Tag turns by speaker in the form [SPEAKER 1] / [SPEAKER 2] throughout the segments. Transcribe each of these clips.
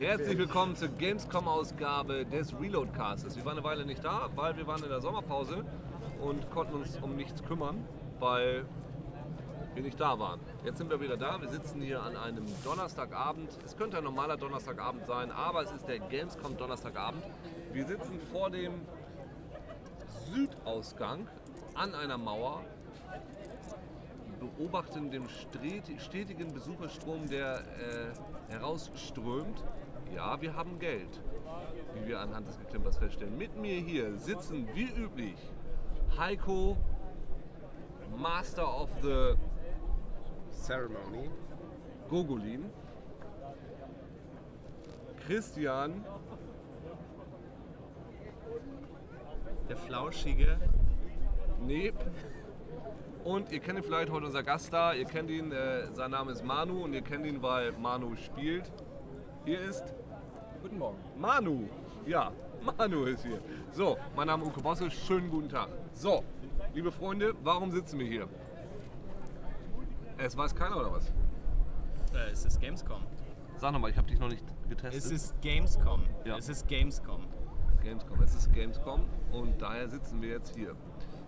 [SPEAKER 1] Herzlich willkommen zur Gamescom-Ausgabe des Reloadcasts. Wir waren eine Weile nicht da, weil wir waren in der Sommerpause und konnten uns um nichts kümmern, weil wir nicht da waren. Jetzt sind wir wieder da. Wir sitzen hier an einem Donnerstagabend. Es könnte ein normaler Donnerstagabend sein, aber es ist der Gamescom Donnerstagabend. Wir sitzen vor dem Südausgang an einer Mauer, beobachten den stetigen Besucherstrom, der äh, herausströmt. Ja, wir haben Geld, wie wir anhand des Geklimpers feststellen. Mit mir hier sitzen wie üblich Heiko, Master of the
[SPEAKER 2] Ceremony.
[SPEAKER 1] Gogolin, Christian,
[SPEAKER 3] Der Flauschige.
[SPEAKER 1] Neb und ihr kennt ihn vielleicht heute unser Gast da. Ihr kennt ihn, äh, sein Name ist Manu und ihr kennt ihn, weil Manu spielt. Hier ist
[SPEAKER 4] Guten Morgen.
[SPEAKER 1] Manu. Ja, Manu ist hier. So, mein Name ist Uke Bosse. Schönen guten Tag. So, liebe Freunde, warum sitzen wir hier? Es weiß keiner oder was?
[SPEAKER 3] Äh, es ist Gamescom.
[SPEAKER 1] Sag nochmal, ich habe dich noch nicht getestet.
[SPEAKER 3] Es ist Gamescom.
[SPEAKER 1] Ja.
[SPEAKER 3] Es ist Gamescom.
[SPEAKER 1] Gamescom. Es ist Gamescom und daher sitzen wir jetzt hier.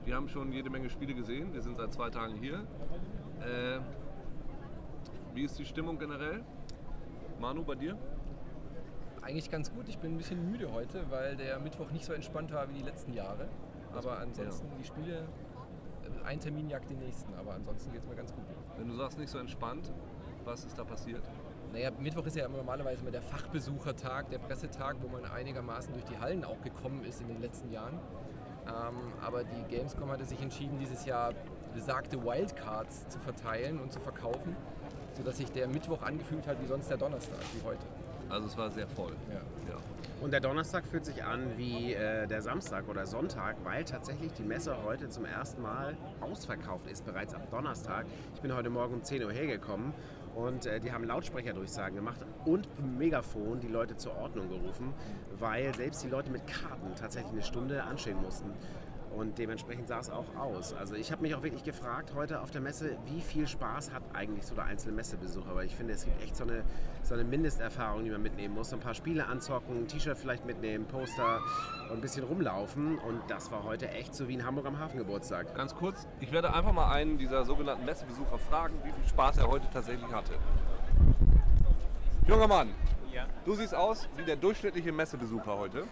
[SPEAKER 1] Wir haben schon jede Menge Spiele gesehen. Wir sind seit zwei Tagen hier. Äh, wie ist die Stimmung generell? Manu, bei dir?
[SPEAKER 4] Eigentlich ganz gut. Ich bin ein bisschen müde heute, weil der Mittwoch nicht so entspannt war wie die letzten Jahre. Aber ansonsten die Spiele, äh, ein Termin jagt den nächsten. Aber ansonsten geht es mir ganz gut.
[SPEAKER 1] Wenn du sagst, nicht so entspannt, was ist da passiert?
[SPEAKER 4] Naja, Mittwoch ist ja normalerweise immer der Fachbesuchertag, der Pressetag, wo man einigermaßen durch die Hallen auch gekommen ist in den letzten Jahren. Ähm, aber die Gamescom hatte sich entschieden, dieses Jahr besagte Wildcards zu verteilen und zu verkaufen, sodass sich der Mittwoch angefühlt hat wie sonst der Donnerstag, wie heute.
[SPEAKER 1] Also es war sehr voll.
[SPEAKER 4] Ja.
[SPEAKER 1] Ja.
[SPEAKER 2] Und der Donnerstag fühlt sich an wie äh, der Samstag oder Sonntag, weil tatsächlich die Messe heute zum ersten Mal ausverkauft ist, bereits am Donnerstag. Ich bin heute Morgen um 10 Uhr hergekommen und äh, die haben Lautsprecherdurchsagen gemacht und im Megafon die Leute zur Ordnung gerufen, weil selbst die Leute mit Karten tatsächlich eine Stunde anstehen mussten. Und dementsprechend sah es auch aus. Also ich habe mich auch wirklich gefragt heute auf der Messe, wie viel Spaß hat eigentlich so der einzelne Messebesucher. Weil ich finde, es gibt echt so eine, so eine Mindesterfahrung, die man mitnehmen muss. So ein paar Spiele anzocken, ein T-Shirt vielleicht mitnehmen, Poster und ein bisschen rumlaufen. Und das war heute echt so wie in Hamburg am Hafengeburtstag.
[SPEAKER 1] Ganz kurz, ich werde einfach mal einen dieser sogenannten Messebesucher fragen, wie viel Spaß er heute tatsächlich hatte. Junger Mann,
[SPEAKER 5] Ja.
[SPEAKER 1] du siehst aus wie der durchschnittliche Messebesucher heute.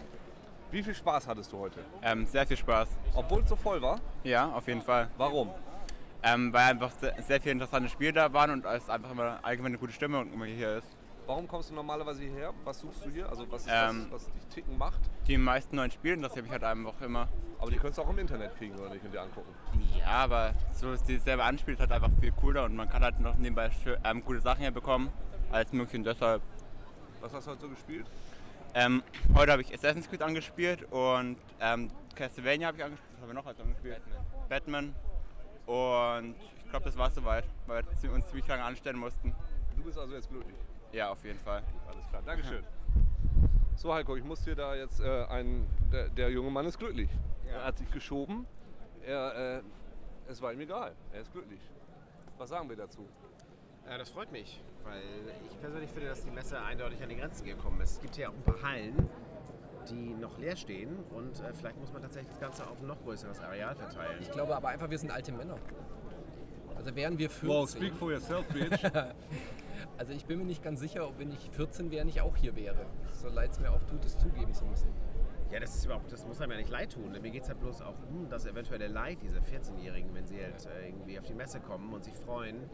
[SPEAKER 1] Wie viel Spaß hattest du heute?
[SPEAKER 5] Ähm, sehr viel Spaß.
[SPEAKER 1] Obwohl es so voll war?
[SPEAKER 5] Ja, auf jeden Fall.
[SPEAKER 1] Warum?
[SPEAKER 5] Ähm, weil einfach sehr, sehr viele interessante Spiele da waren und es einfach immer allgemein eine gute Stimmung immer hier ist.
[SPEAKER 1] Warum kommst du normalerweise hierher? Was suchst du hier? Also was ist
[SPEAKER 5] Ähm,
[SPEAKER 1] das, was dich ticken macht?
[SPEAKER 5] Die meisten neuen Spiele, das habe ich halt einfach immer.
[SPEAKER 1] Aber die könntest du auch im Internet kriegen oder nicht und dir angucken.
[SPEAKER 5] Ja, aber so ist die selber anspielt, ist halt einfach viel cooler und man kann halt noch nebenbei schö- ähm, gute Sachen hier bekommen als möglich und deshalb.
[SPEAKER 1] Was hast du heute so gespielt?
[SPEAKER 5] Ähm, heute habe ich Assassin's Creed angespielt und ähm, Castlevania habe ich angespielt. Was haben wir noch heute angespielt? Batman. Und ich glaube, das war soweit, weil wir uns ziemlich lange anstellen mussten.
[SPEAKER 1] Du bist also jetzt glücklich.
[SPEAKER 5] Ja, auf jeden Fall.
[SPEAKER 1] Alles klar, Dankeschön. So Heiko, ich muss dir da jetzt äh, ein, der, der junge Mann ist glücklich. Er hat sich geschoben. Er, äh, es war ihm egal. Er ist glücklich. Was sagen wir dazu?
[SPEAKER 2] Ja, das freut mich, weil ich persönlich finde, dass die Messe eindeutig an die Grenzen gekommen ist. Es gibt hier auch ein paar Hallen, die noch leer stehen und äh, vielleicht muss man tatsächlich das Ganze auf ein noch größeres Areal verteilen.
[SPEAKER 4] Ich glaube aber einfach, wir sind alte Männer. Also wären wir 14.
[SPEAKER 1] for yourself, bitch.
[SPEAKER 4] Also ich bin mir nicht ganz sicher, ob wenn ich 14 wäre, nicht auch hier wäre. So leid es mir auch tut, es zugeben zu müssen.
[SPEAKER 2] Ja, das ist überhaupt, das muss einem ja nicht leid tun. Mir geht es halt bloß auch um das eventuelle Leid dieser 14-Jährigen, wenn sie halt äh, irgendwie auf die Messe kommen und sich freuen,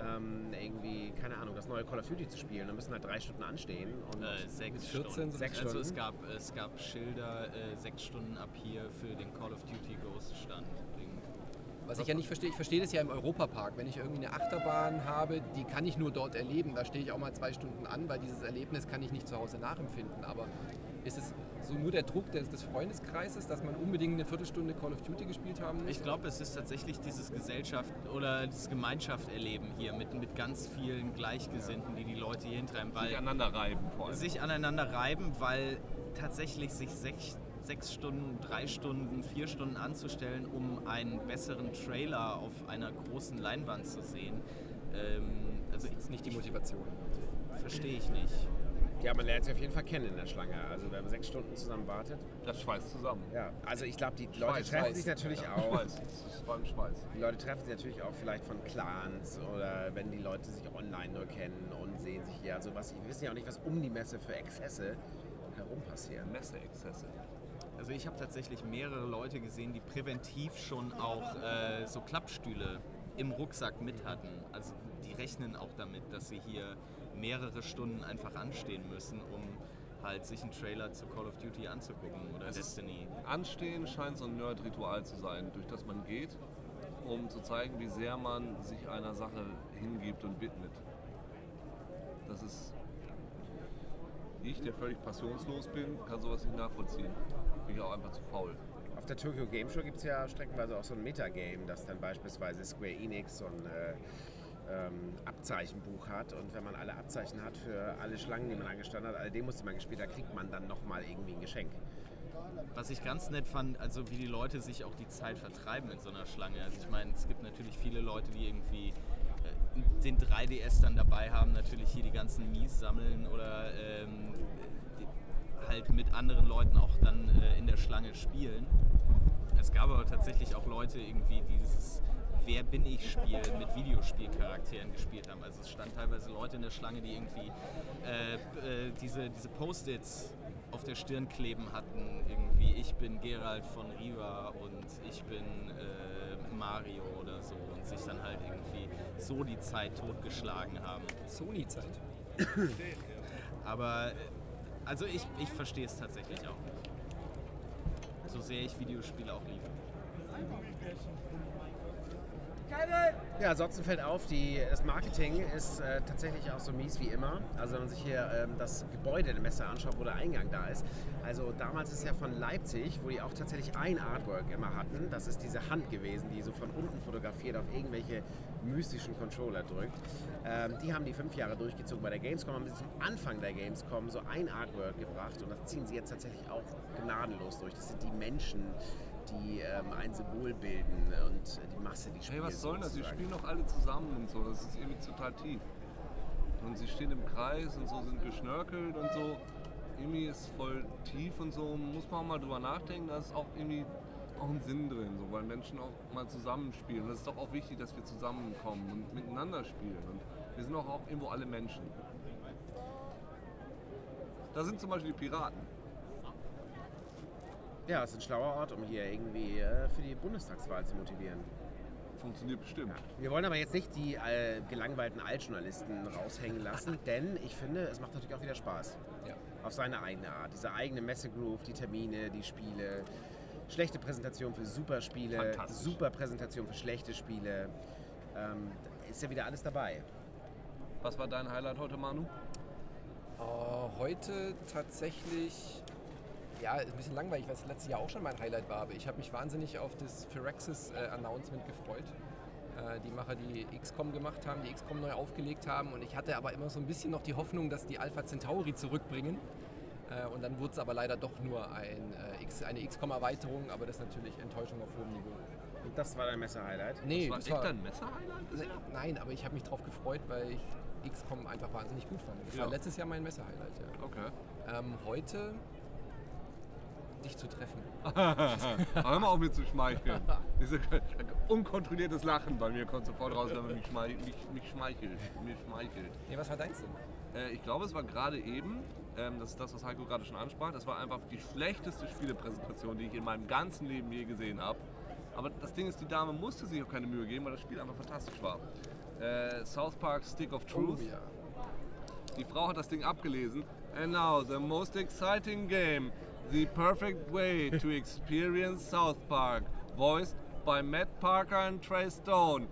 [SPEAKER 2] ähm, irgendwie, keine Ahnung, das neue Call of Duty zu spielen. Dann müssen halt drei Stunden anstehen. Und
[SPEAKER 3] Äh, sechs
[SPEAKER 4] 14
[SPEAKER 3] Stunden.
[SPEAKER 2] Sechs
[SPEAKER 3] also es
[SPEAKER 2] Stunden?
[SPEAKER 3] gab, es gab Schilder, äh, sechs Stunden ab hier für den Call of Duty Ghost stand.
[SPEAKER 4] Was ich ja nicht verstehe, ich verstehe das ja im Europapark. Wenn ich irgendwie eine Achterbahn habe, die kann ich nur dort erleben. Da stehe ich auch mal zwei Stunden an, weil dieses Erlebnis kann ich nicht zu Hause nachempfinden. Aber ist es so nur der Druck des, des Freundeskreises, dass man unbedingt eine Viertelstunde Call of Duty gespielt haben muss?
[SPEAKER 3] Ich glaube, es ist tatsächlich dieses Gesellschaft oder das Gemeinschaft-Erleben hier mit, mit ganz vielen Gleichgesinnten, die die Leute hier hintreiben, weil
[SPEAKER 1] Aneinander reiben vor allem.
[SPEAKER 3] sich aneinander reiben, weil tatsächlich sich sech, sechs Stunden, drei Stunden, vier Stunden anzustellen, um einen besseren Trailer auf einer großen Leinwand zu sehen. Ähm, also
[SPEAKER 4] Das ist nicht die Motivation.
[SPEAKER 3] verstehe ich nicht.
[SPEAKER 2] Ja, man lernt sich auf jeden Fall kennen in der Schlange. Also wenn man sechs Stunden zusammen wartet.
[SPEAKER 1] Das schweißt zusammen.
[SPEAKER 2] Ja, also ich glaube, die Leute
[SPEAKER 1] Schweiß,
[SPEAKER 2] treffen
[SPEAKER 1] Schweiß.
[SPEAKER 2] sich natürlich
[SPEAKER 1] Ja,
[SPEAKER 2] auch.
[SPEAKER 1] Schweiß. Das ist beim Schweiß.
[SPEAKER 2] Die Leute treffen sich natürlich auch vielleicht von Clans oder wenn die Leute sich online nur kennen und sehen sich hier. Also was, wir wissen ja auch nicht, was um die Messe für Exzesse herum passieren.
[SPEAKER 1] Messeexzesse.
[SPEAKER 3] Also ich habe tatsächlich mehrere Leute gesehen, die präventiv schon auch äh, so Klappstühle im Rucksack mit hatten. Also die rechnen auch damit, dass sie hier mehrere Stunden einfach anstehen müssen, um halt sich einen Trailer zu Call of Duty anzugucken oder
[SPEAKER 1] Es
[SPEAKER 3] Destiny.
[SPEAKER 1] Anstehen scheint so ein Nerd-Ritual zu sein, durch das man geht, um zu zeigen, wie sehr man sich einer Sache hingibt und widmet. Das ist. Ich, der völlig passionslos bin, kann sowas nicht nachvollziehen. Bin ich auch einfach zu faul.
[SPEAKER 2] Auf der Tokyo Game Show gibt es ja streckenweise auch so ein Metagame, das dann beispielsweise Square Enix so ein äh, ähm, Abzeichenbuch hat. Und wenn man alle Abzeichen hat für alle Schlangen, die man angestanden hat, alle Demos, die man gespielt hat, kriegt man dann nochmal irgendwie ein Geschenk.
[SPEAKER 3] Was ich ganz nett fand, also wie die Leute sich auch die Zeit vertreiben in so einer Schlange. Also ich meine, es gibt natürlich viele Leute, die irgendwie äh, den 3DS dann dabei haben, natürlich hier die ganzen Mies sammeln oder ähm, halt mit anderen Leuten auch dann äh, in der Schlange spielen. Es gab aber tatsächlich auch Leute irgendwie, die dieses Wer bin ich Spiel mit Videospielcharakteren gespielt haben. Also es standen teilweise Leute in der Schlange, die irgendwie äh, äh, diese, diese Post-its auf der Stirn kleben hatten. Irgendwie ich bin Gerald von Riva und ich bin äh, Mario oder so und sich dann halt irgendwie so die Zeit totgeschlagen haben.
[SPEAKER 4] Sony-Zeit.
[SPEAKER 3] Aber äh, also ich, ich verstehe es tatsächlich auch nicht. So sehr ich Videospiele auch liebe.
[SPEAKER 2] Ja, ansonsten fällt auf, die, das Marketing ist äh, tatsächlich auch so mies wie immer. Also wenn man sich hier ähm, das Gebäude der Messe anschaut, wo der Eingang da ist. Also damals ist ja von Leipzig, wo die auch tatsächlich ein Artwork immer hatten. Das ist diese Hand gewesen, die so von unten fotografiert auf irgendwelche mystischen Controller drückt. Ähm, die haben die fünf Jahre durchgezogen bei der Gamescom, haben sie zum Anfang der Gamescom so ein Artwork gebracht und das ziehen sie jetzt tatsächlich auch gnadenlos durch. Das sind die Menschen, die ähm, ein Symbol bilden und die Masse, die spielt.
[SPEAKER 1] Hey, was soll das?
[SPEAKER 2] Sozusagen.
[SPEAKER 1] spielen doch alle zusammen und so. Das ist irgendwie total tief. Und sie stehen im Kreis und so sind geschnörkelt und so. Irgendwie ist voll tief und so. Muss man auch mal drüber nachdenken. Da ist auch irgendwie auch ein Sinn drin, so, weil Menschen auch mal zusammenspielen. Und es ist doch auch wichtig, dass wir zusammenkommen und miteinander spielen. Und wir sind auch, auch irgendwo alle Menschen. Da sind zum Beispiel die Piraten.
[SPEAKER 2] Ja, es ist ein schlauer Ort, um hier irgendwie äh, für die Bundestagswahl zu motivieren.
[SPEAKER 1] Funktioniert bestimmt.
[SPEAKER 2] Wir wollen aber jetzt nicht die äh, gelangweilten Altjournalisten raushängen lassen, denn ich finde, es macht natürlich auch wieder Spaß.
[SPEAKER 4] Ja.
[SPEAKER 2] Auf seine eigene Art. Diese eigene Messegroove, die Termine, die Spiele. Schlechte Präsentation für super Spiele,
[SPEAKER 1] Fantastisch.
[SPEAKER 2] super Präsentation für schlechte Spiele. Ähm, ist ja wieder alles dabei.
[SPEAKER 1] Was war dein Highlight heute, Manu?
[SPEAKER 4] Äh, heute tatsächlich, ja, ist ein bisschen langweilig, weil es letztes Jahr auch schon mein Highlight war, aber ich habe mich wahnsinnig auf das Firaxis-Announcement gefreut. Äh, die Macher, die XCOM gemacht haben, die XCOM neu aufgelegt haben und ich hatte aber immer so ein bisschen noch die Hoffnung, dass die Alpha Centauri zurückbringen. Äh, und dann wurde es aber leider doch nur ein, äh, X, eine XCOM-Erweiterung, aber das ist natürlich Enttäuschung auf hohem Niveau.
[SPEAKER 2] Und das war dein Messer-Highlight?
[SPEAKER 4] Nee,
[SPEAKER 1] das war
[SPEAKER 4] das
[SPEAKER 1] echt
[SPEAKER 4] war,
[SPEAKER 1] dein Messer-Highlight?
[SPEAKER 4] Ne- Nein, aber ich habe mich drauf gefreut, weil ich XCOM einfach wahnsinnig gut fand. Das
[SPEAKER 1] Ja.
[SPEAKER 4] war letztes Jahr mein Messer-Highlight, ja.
[SPEAKER 1] Okay.
[SPEAKER 4] Ähm, heute dich zu treffen.
[SPEAKER 1] Aber hör mal auf mir zu schmeicheln. Dieses unkontrolliertes Lachen bei mir kommt sofort raus, wenn man mich, schmei mich, mich schmeichelt. Mir schmeichelt.
[SPEAKER 4] Nee, was war deins denn?
[SPEAKER 1] Äh, ich glaube, es war gerade eben, ähm, das ist das, was Heiko gerade schon ansprach, das war einfach die schlechteste Spielepräsentation, die ich in meinem ganzen Leben je gesehen habe. Aber das Ding ist, die Dame musste sich auch keine Mühe geben, weil das Spiel einfach fantastisch war. Äh, South Park Stick of Truth.
[SPEAKER 4] Oh ja.
[SPEAKER 1] Die Frau hat das Ding abgelesen. And now the most exciting game, the perfect way to experience South Park, voiced by Matt Parker and Trey Stone.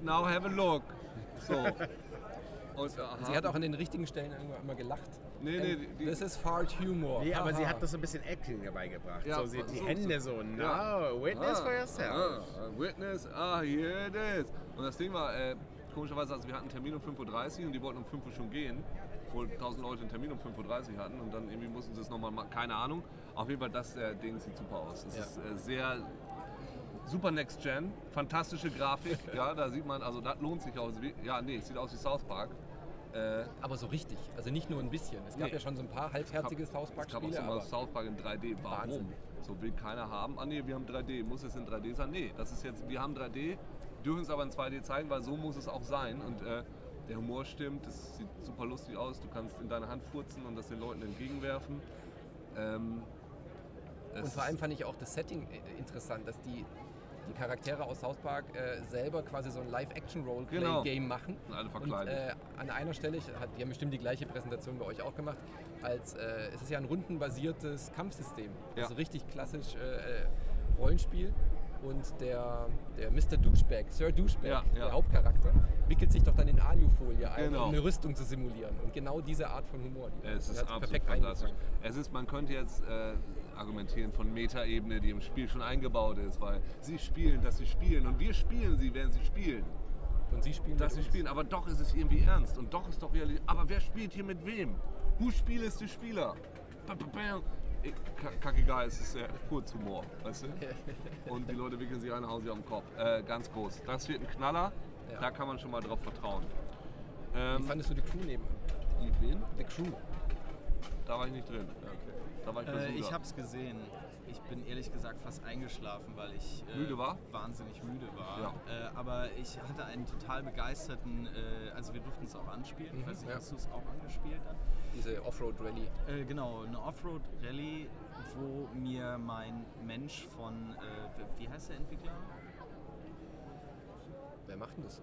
[SPEAKER 1] Now have a look. So. Und, aha.
[SPEAKER 4] Sie hat auch an den richtigen Stellen irgendwann immer gelacht.
[SPEAKER 1] Nee, nee,
[SPEAKER 4] And
[SPEAKER 1] die- die-
[SPEAKER 4] This is Fart Humor.
[SPEAKER 2] Nee, aber sie
[SPEAKER 4] Haha.
[SPEAKER 2] hat das so ein bisschen Acting dabei gebracht.
[SPEAKER 1] Ja,
[SPEAKER 2] so, sie, die
[SPEAKER 1] so-
[SPEAKER 2] Hände
[SPEAKER 1] so-
[SPEAKER 2] so, no,
[SPEAKER 1] Ja.
[SPEAKER 2] witness
[SPEAKER 1] Ah,
[SPEAKER 2] for yourself.
[SPEAKER 1] Ah, witness, ah, here it is. Und das Ding war, äh, komischerweise, also wir hatten einen Termin um 5.30 Uhr und die wollten um 5 Uhr schon gehen. Obwohl 1000 Leute einen Termin um 5.30 Uhr hatten und dann irgendwie mussten sie es nochmal machen, keine Ahnung. Auf jeden Fall, das äh, Ding sieht super aus. Es
[SPEAKER 4] Ja.
[SPEAKER 1] ist äh, sehr super Next Gen, fantastische Grafik. ja, da sieht man, also das lohnt sich aus. Wie, ja, nee, es sieht aus wie South Park. Äh,
[SPEAKER 4] Aber so richtig, also nicht nur ein bisschen. Es gab
[SPEAKER 1] Nee.
[SPEAKER 4] ja schon so ein paar halbherzige South
[SPEAKER 1] es gab auch
[SPEAKER 4] Park-Spiele,
[SPEAKER 1] so mal South Park in 3D. Warum?
[SPEAKER 4] Wahnsinn.
[SPEAKER 1] So will keiner haben. Ah nee, wir haben 3D. Muss es in 3D sein? Nee, das ist jetzt, wir haben 3D, dürfen es aber in 2D zeigen, weil so muss es auch sein. Und äh, der Humor stimmt, es sieht super lustig aus. Du kannst in deine Hand furzen und das den Leuten entgegenwerfen. Ähm,
[SPEAKER 4] Und vor allem fand ich auch das Setting äh, interessant, dass die, die Charaktere aus South Park äh, selber quasi so ein Live-Action-Roleplay-Game
[SPEAKER 1] Genau.
[SPEAKER 4] machen.
[SPEAKER 1] sind alle
[SPEAKER 4] Und
[SPEAKER 1] verkleidet.
[SPEAKER 4] äh, an einer Stelle, ich- die haben bestimmt die gleiche Präsentation bei euch auch gemacht, als äh, es ist ja ein rundenbasiertes Kampfsystem.
[SPEAKER 1] Ja.
[SPEAKER 4] Also richtig klassisch äh, äh, Rollenspiel. Und der, der Mr. Douchebag, Sir Douchebag,
[SPEAKER 1] Ja, ja.
[SPEAKER 4] der Hauptcharakter, wickelt sich doch dann in Alufolie ein,
[SPEAKER 1] Genau.
[SPEAKER 4] um eine Rüstung zu simulieren. Und genau diese Art von Humor. Die
[SPEAKER 1] Es ist absolut
[SPEAKER 4] perfekt
[SPEAKER 1] fantastisch. Es ist, man könnte jetzt äh, argumentieren von Metaebene, die im Spiel schon eingebaut ist, weil sie spielen, dass sie spielen und wir spielen sie, während sie spielen.
[SPEAKER 4] Und sie spielen
[SPEAKER 1] Dass sie
[SPEAKER 4] uns.
[SPEAKER 1] spielen, aber doch ist es irgendwie ernst und doch ist doch realistisch. Aber wer spielt hier mit wem? Who spielst du Spieler? Kackegal, es ist sehr Kurzhumor, weißt du? Und die Leute wickeln sich eine Hause auf den Kopf. Äh, ganz groß. Das wird ein Knaller,
[SPEAKER 4] Ja.
[SPEAKER 1] da kann man schon mal drauf vertrauen.
[SPEAKER 4] Wie
[SPEAKER 1] Ähm,
[SPEAKER 4] fandest du die Crew nebenan?
[SPEAKER 1] die wen?
[SPEAKER 4] The Crew.
[SPEAKER 1] Da war ich nicht drin. Da war ich
[SPEAKER 3] Äh, ich habe es gesehen. Ich bin ehrlich gesagt fast eingeschlafen, weil ich äh,
[SPEAKER 1] Müde war?
[SPEAKER 3] wahnsinnig müde war.
[SPEAKER 1] Ja.
[SPEAKER 3] Äh, aber ich hatte einen total begeisterten, äh, also wir durften es auch anspielen. Ich
[SPEAKER 4] Mhm,
[SPEAKER 3] weiß nicht,
[SPEAKER 4] ja.
[SPEAKER 3] hast du es auch angespielt dann?
[SPEAKER 4] Diese Offroad-Rally.
[SPEAKER 3] Äh, genau, eine Offroad-Rallye, wo mir mein Mensch von, äh, wie heißt der Entwickler?
[SPEAKER 4] Wer macht denn das?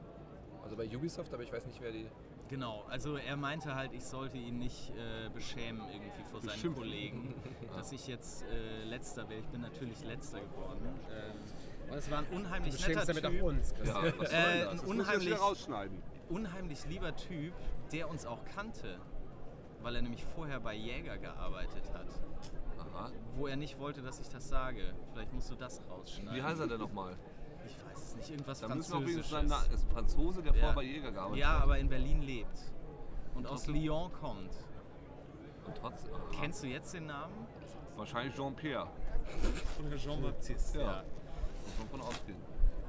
[SPEAKER 4] Also bei Ubisoft, aber ich weiß nicht, wer die.
[SPEAKER 3] Genau, also er meinte halt, ich sollte ihn nicht äh, beschämen irgendwie vor seinen
[SPEAKER 1] Beschimpfen.
[SPEAKER 3] Kollegen, dass ich jetzt äh, letzter wäre. Ich bin natürlich letzter geworden. Ähm, und es war ein unheimlich
[SPEAKER 2] Du
[SPEAKER 3] netter
[SPEAKER 2] damit
[SPEAKER 3] Typ.
[SPEAKER 2] auch uns,
[SPEAKER 1] Ja, was
[SPEAKER 3] Äh, ein
[SPEAKER 1] Das
[SPEAKER 3] unheimlich-
[SPEAKER 1] rausschneiden.
[SPEAKER 3] unheimlich lieber Typ, der uns auch kannte, weil er nämlich vorher bei Jäger gearbeitet hat.
[SPEAKER 1] Aha.
[SPEAKER 3] Wo er nicht wollte, dass ich das sage. Vielleicht musst du das rausschneiden.
[SPEAKER 1] Wie heißt er denn nochmal?
[SPEAKER 3] Ich weiß es nicht, irgendwas
[SPEAKER 1] Da müssen wir
[SPEAKER 3] Französisches.
[SPEAKER 1] Fall sein. Na- Ist ein Franzose, der
[SPEAKER 3] Ja.
[SPEAKER 1] vorher bei Jäger gearbeitet
[SPEAKER 3] ja, aber in Berlin lebt. Und aus
[SPEAKER 1] trotzdem-
[SPEAKER 3] Lyon kommt.
[SPEAKER 1] Und trotzdem. aha.
[SPEAKER 3] Kennst du jetzt den Namen?
[SPEAKER 1] Wahrscheinlich Jean-Pierre.
[SPEAKER 3] Oder Jean-Baptiste.
[SPEAKER 1] Ja. Muss man von ausgehen.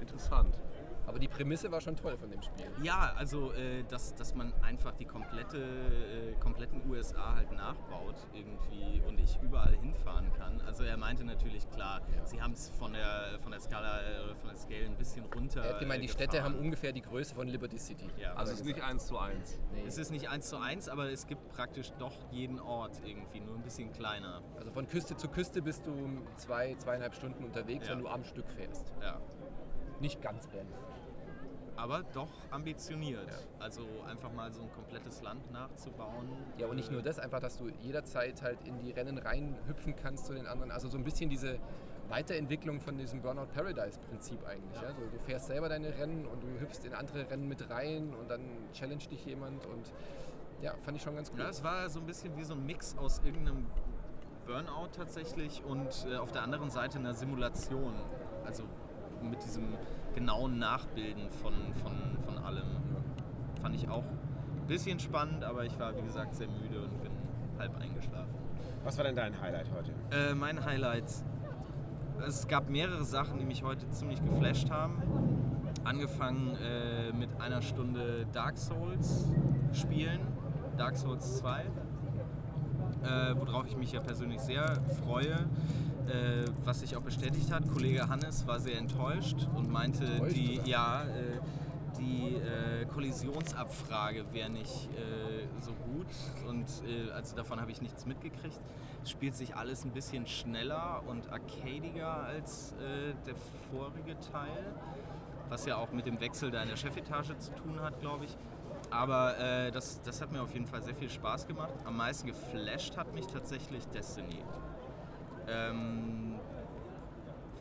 [SPEAKER 1] Interessant.
[SPEAKER 4] Aber die Prämisse war schon toll von dem Spiel.
[SPEAKER 3] Ja, also äh, dass, dass man einfach die komplette, äh, kompletten USA halt nachbaut irgendwie und ich überall hinfahren kann. Also er meinte natürlich, klar, sie haben es von der, von der Skala äh, oder von der Scale ein bisschen runter
[SPEAKER 4] Er hat gemeint, die Städte haben ungefähr die Größe von Liberty City.
[SPEAKER 3] Ja.
[SPEAKER 1] Also es ist nicht eins zu eins.
[SPEAKER 4] Nee.
[SPEAKER 3] Es ist nicht eins zu eins, aber es gibt praktisch doch jeden Ort irgendwie, nur ein bisschen kleiner.
[SPEAKER 4] Also von Küste zu Küste bist du zwei, zweieinhalb Stunden unterwegs,
[SPEAKER 3] Ja.
[SPEAKER 4] wenn du am Stück fährst.
[SPEAKER 3] Ja.
[SPEAKER 4] Nicht ganz realistisch.
[SPEAKER 3] Aber doch ambitioniert.
[SPEAKER 4] Ja.
[SPEAKER 3] Also einfach mal so ein komplettes Land nachzubauen.
[SPEAKER 4] Ja, und nicht
[SPEAKER 3] äh,
[SPEAKER 4] nur das, einfach, dass du jederzeit halt in die Rennen reinhüpfen kannst zu den anderen. Also so ein bisschen diese Weiterentwicklung von diesem Burnout Paradise Prinzip eigentlich. Ja. So, du fährst selber deine Rennen und du hüpfst in andere Rennen mit rein und dann challenge dich jemand und ja, fand ich schon ganz cool.
[SPEAKER 3] Ja, es war so ein bisschen wie so ein Mix aus irgendeinem Burnout tatsächlich und äh, auf der anderen Seite einer Simulation. Also mit diesem genauen Nachbilden von, von, von allem. Fand ich auch ein bisschen spannend, aber ich war wie gesagt sehr müde und bin halb eingeschlafen.
[SPEAKER 2] Was war denn dein Highlight heute?
[SPEAKER 3] Äh, mein Highlight. Es gab mehrere Sachen, die mich heute ziemlich geflasht haben. Angefangen äh, mit einer Stunde Dark Souls spielen, Dark Souls 2, äh, worauf ich mich ja persönlich sehr freue. Äh, was sich auch bestätigt hat, Kollege Hannes war sehr enttäuscht und meinte,
[SPEAKER 4] Enttäuscht,
[SPEAKER 3] die,
[SPEAKER 4] oder?
[SPEAKER 3] ja, äh, die äh, Kollisionsabfrage wäre nicht äh, so gut und äh, also davon habe ich nichts mitgekriegt. Es spielt sich alles ein bisschen schneller und arcadiger als äh, der vorige Teil, was ja auch mit dem Wechsel da in der Chefetage zu tun hat, glaube ich. Aber das, das hat mir auf jeden Fall sehr viel Spaß gemacht. Am meisten geflasht hat mich tatsächlich Destiny. Ähm,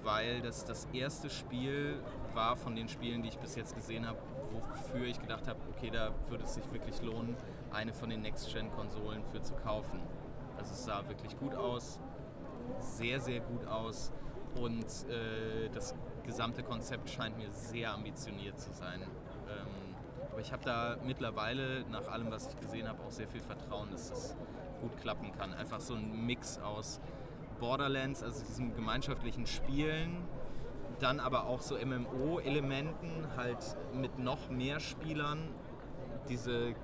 [SPEAKER 3] weil das das erste Spiel war von den Spielen, die ich bis jetzt gesehen habe, wofür ich gedacht habe, okay, da würde es sich wirklich lohnen, eine von den Next-Gen-Konsolen für zu kaufen. Also es sah wirklich gut aus, sehr, sehr gut aus und äh, das gesamte Konzept scheint mir sehr ambitioniert zu sein. Ähm, aber ich habe da mittlerweile, nach allem, was ich gesehen habe, auch sehr viel Vertrauen, dass das gut klappen kann. Einfach so ein Mix aus Borderlands, also diesem gemeinschaftlichen Spielen, dann aber auch so MMO-Elementen, halt mit noch mehr Spielern, diese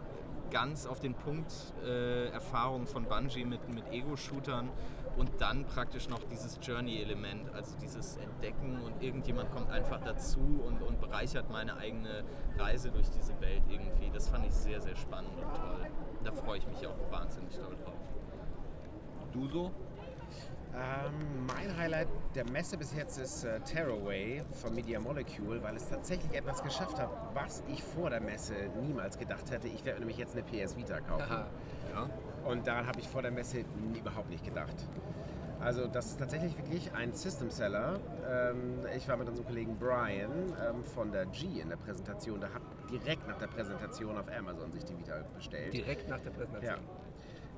[SPEAKER 3] ganz auf den Punkt äh, Erfahrung von Bungie mit, mit Ego-Shootern und dann praktisch noch dieses Journey-Element, also dieses Entdecken und irgendjemand kommt einfach dazu und, und bereichert meine eigene Reise durch diese Welt irgendwie. Das fand ich sehr, sehr spannend und toll. Da freue ich mich auch wahnsinnig doll drauf.
[SPEAKER 1] Du so?
[SPEAKER 2] Ähm, mein Highlight der Messe bis jetzt ist äh, Tearaway von Media Molecule, weil es tatsächlich etwas geschafft hat, was ich vor der Messe niemals gedacht hätte. Ich werde nämlich jetzt eine PS Vita kaufen.
[SPEAKER 4] Aha.
[SPEAKER 1] Ja.
[SPEAKER 2] Und daran habe ich vor der Messe überhaupt nicht gedacht. Also das ist tatsächlich wirklich ein System Seller. Ähm, ich war mit unserem Kollegen Brian ähm, von der G in der Präsentation. Der hat direkt nach der Präsentation auf Amazon sich die Vita bestellt.
[SPEAKER 4] Direkt nach der
[SPEAKER 2] Ja.
[SPEAKER 4] Präsentation.
[SPEAKER 2] Ähm,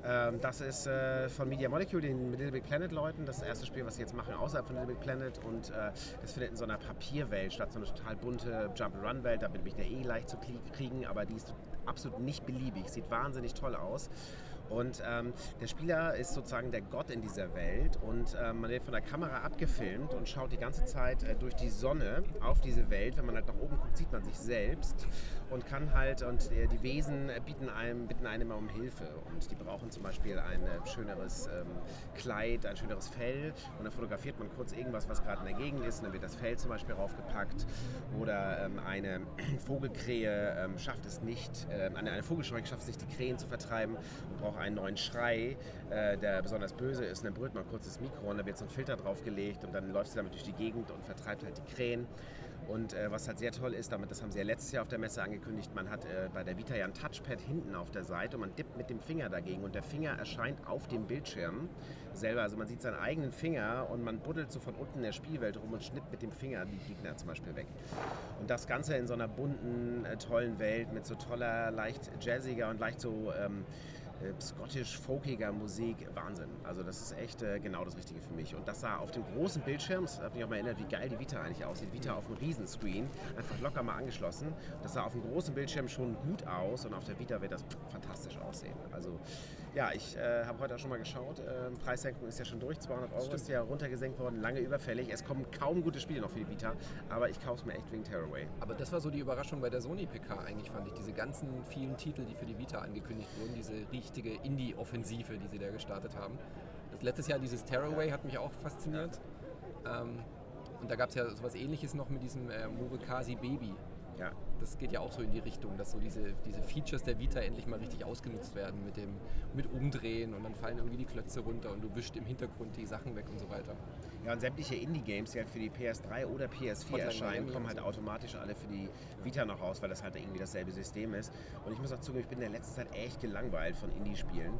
[SPEAKER 2] das ist äh, von Media Molecule, den Little Big Planet Leuten. Das erste Spiel, was sie jetzt machen außerhalb von Little Big Planet. Und äh, das findet in so einer Papierwelt statt, so eine total bunte Jump-Run-Welt. Da bin ich der eh leicht zu kriegen, aber die ist absolut nicht beliebig. Sieht wahnsinnig toll aus. Und ähm, der Spieler ist sozusagen der Gott in dieser Welt und ähm, man wird von der Kamera abgefilmt und schaut die ganze Zeit äh, durch die Sonne auf diese Welt. Wenn man halt nach oben guckt, sieht man sich selbst und kann halt, und die Wesen bieten einem, bitten einem immer um Hilfe. Und die brauchen zum Beispiel ein äh, schöneres ähm, Kleid, ein schöneres Fell und dann fotografiert man kurz irgendwas, was gerade in der Gegend ist und dann wird das Fell zum Beispiel raufgepackt. Oder ähm, eine Vogelkrähe ähm, schafft es nicht, ähm, eine, eine Vogelscheuche schafft es nicht, die Krähen zu vertreiben und braucht einen neuen Schrei, äh, der besonders böse ist. Und dann brüllt man kurz das Mikro und dann wird so ein Filter draufgelegt und dann läuft sie damit durch die Gegend und vertreibt halt die Krähen. Und äh, was halt sehr toll ist, damit, das haben sie ja letztes Jahr auf der Messe angekündigt, man hat äh, bei der Vita ja ein Touchpad hinten auf der Seite und man dippt mit dem Finger dagegen und der Finger erscheint auf dem Bildschirm selber. Also man sieht seinen eigenen Finger und man buddelt so von unten in der Spielwelt rum und schnitt mit dem Finger die Gegner zum Beispiel weg. Und das Ganze in so einer bunten, äh, tollen Welt mit so toller, leicht jazziger und leicht so ähm, äh, skottisch-folkiger Musik, Wahnsinn. Also das ist echt äh, genau das Richtige für mich. Und das sah auf dem großen Bildschirm, das hat mich auch mal erinnert, wie geil die Vita eigentlich aussieht. Vita auf dem Riesenscreen, einfach locker mal angeschlossen. Das sah auf dem großen Bildschirm schon gut aus und auf der Vita wird das fantastisch aussehen. Also ja, ich äh, habe heute auch schon mal geschaut. Ähm, Preissenkung ist ja schon durch, 200 Euro ist ja runtergesenkt worden, lange überfällig. Es kommen kaum gute Spiele noch für die Vita, aber ich kaufe es mir echt wegen Tearaway.
[SPEAKER 4] Aber das war so die Überraschung bei der Sony PK eigentlich, fand ich. Diese ganzen vielen Titel, die für die Vita angekündigt wurden, diese richtige Indie-Offensive, die sie da gestartet haben. Das letztes Jahr dieses Tearaway hat mich auch fasziniert. Ähm, und da gab es ja sowas ähnliches noch mit diesem äh, Murukasi Baby.
[SPEAKER 2] Ja.
[SPEAKER 4] Das geht ja auch so in die Richtung, dass so diese, diese Features der Vita endlich mal richtig ausgenutzt werden mit dem mit Umdrehen und dann fallen irgendwie die Klötze runter und du wischst im Hintergrund die Sachen weg und so weiter.
[SPEAKER 2] Ja, und sämtliche Indie-Games, die halt für die PS3 oder PS4
[SPEAKER 4] Hotline
[SPEAKER 2] erscheinen, kommen halt
[SPEAKER 4] so.
[SPEAKER 2] automatisch alle für die Vita noch raus, weil das halt irgendwie dasselbe System ist. Und ich muss auch zugeben, ich bin in der letzten Zeit echt gelangweilt von Indie-Spielen.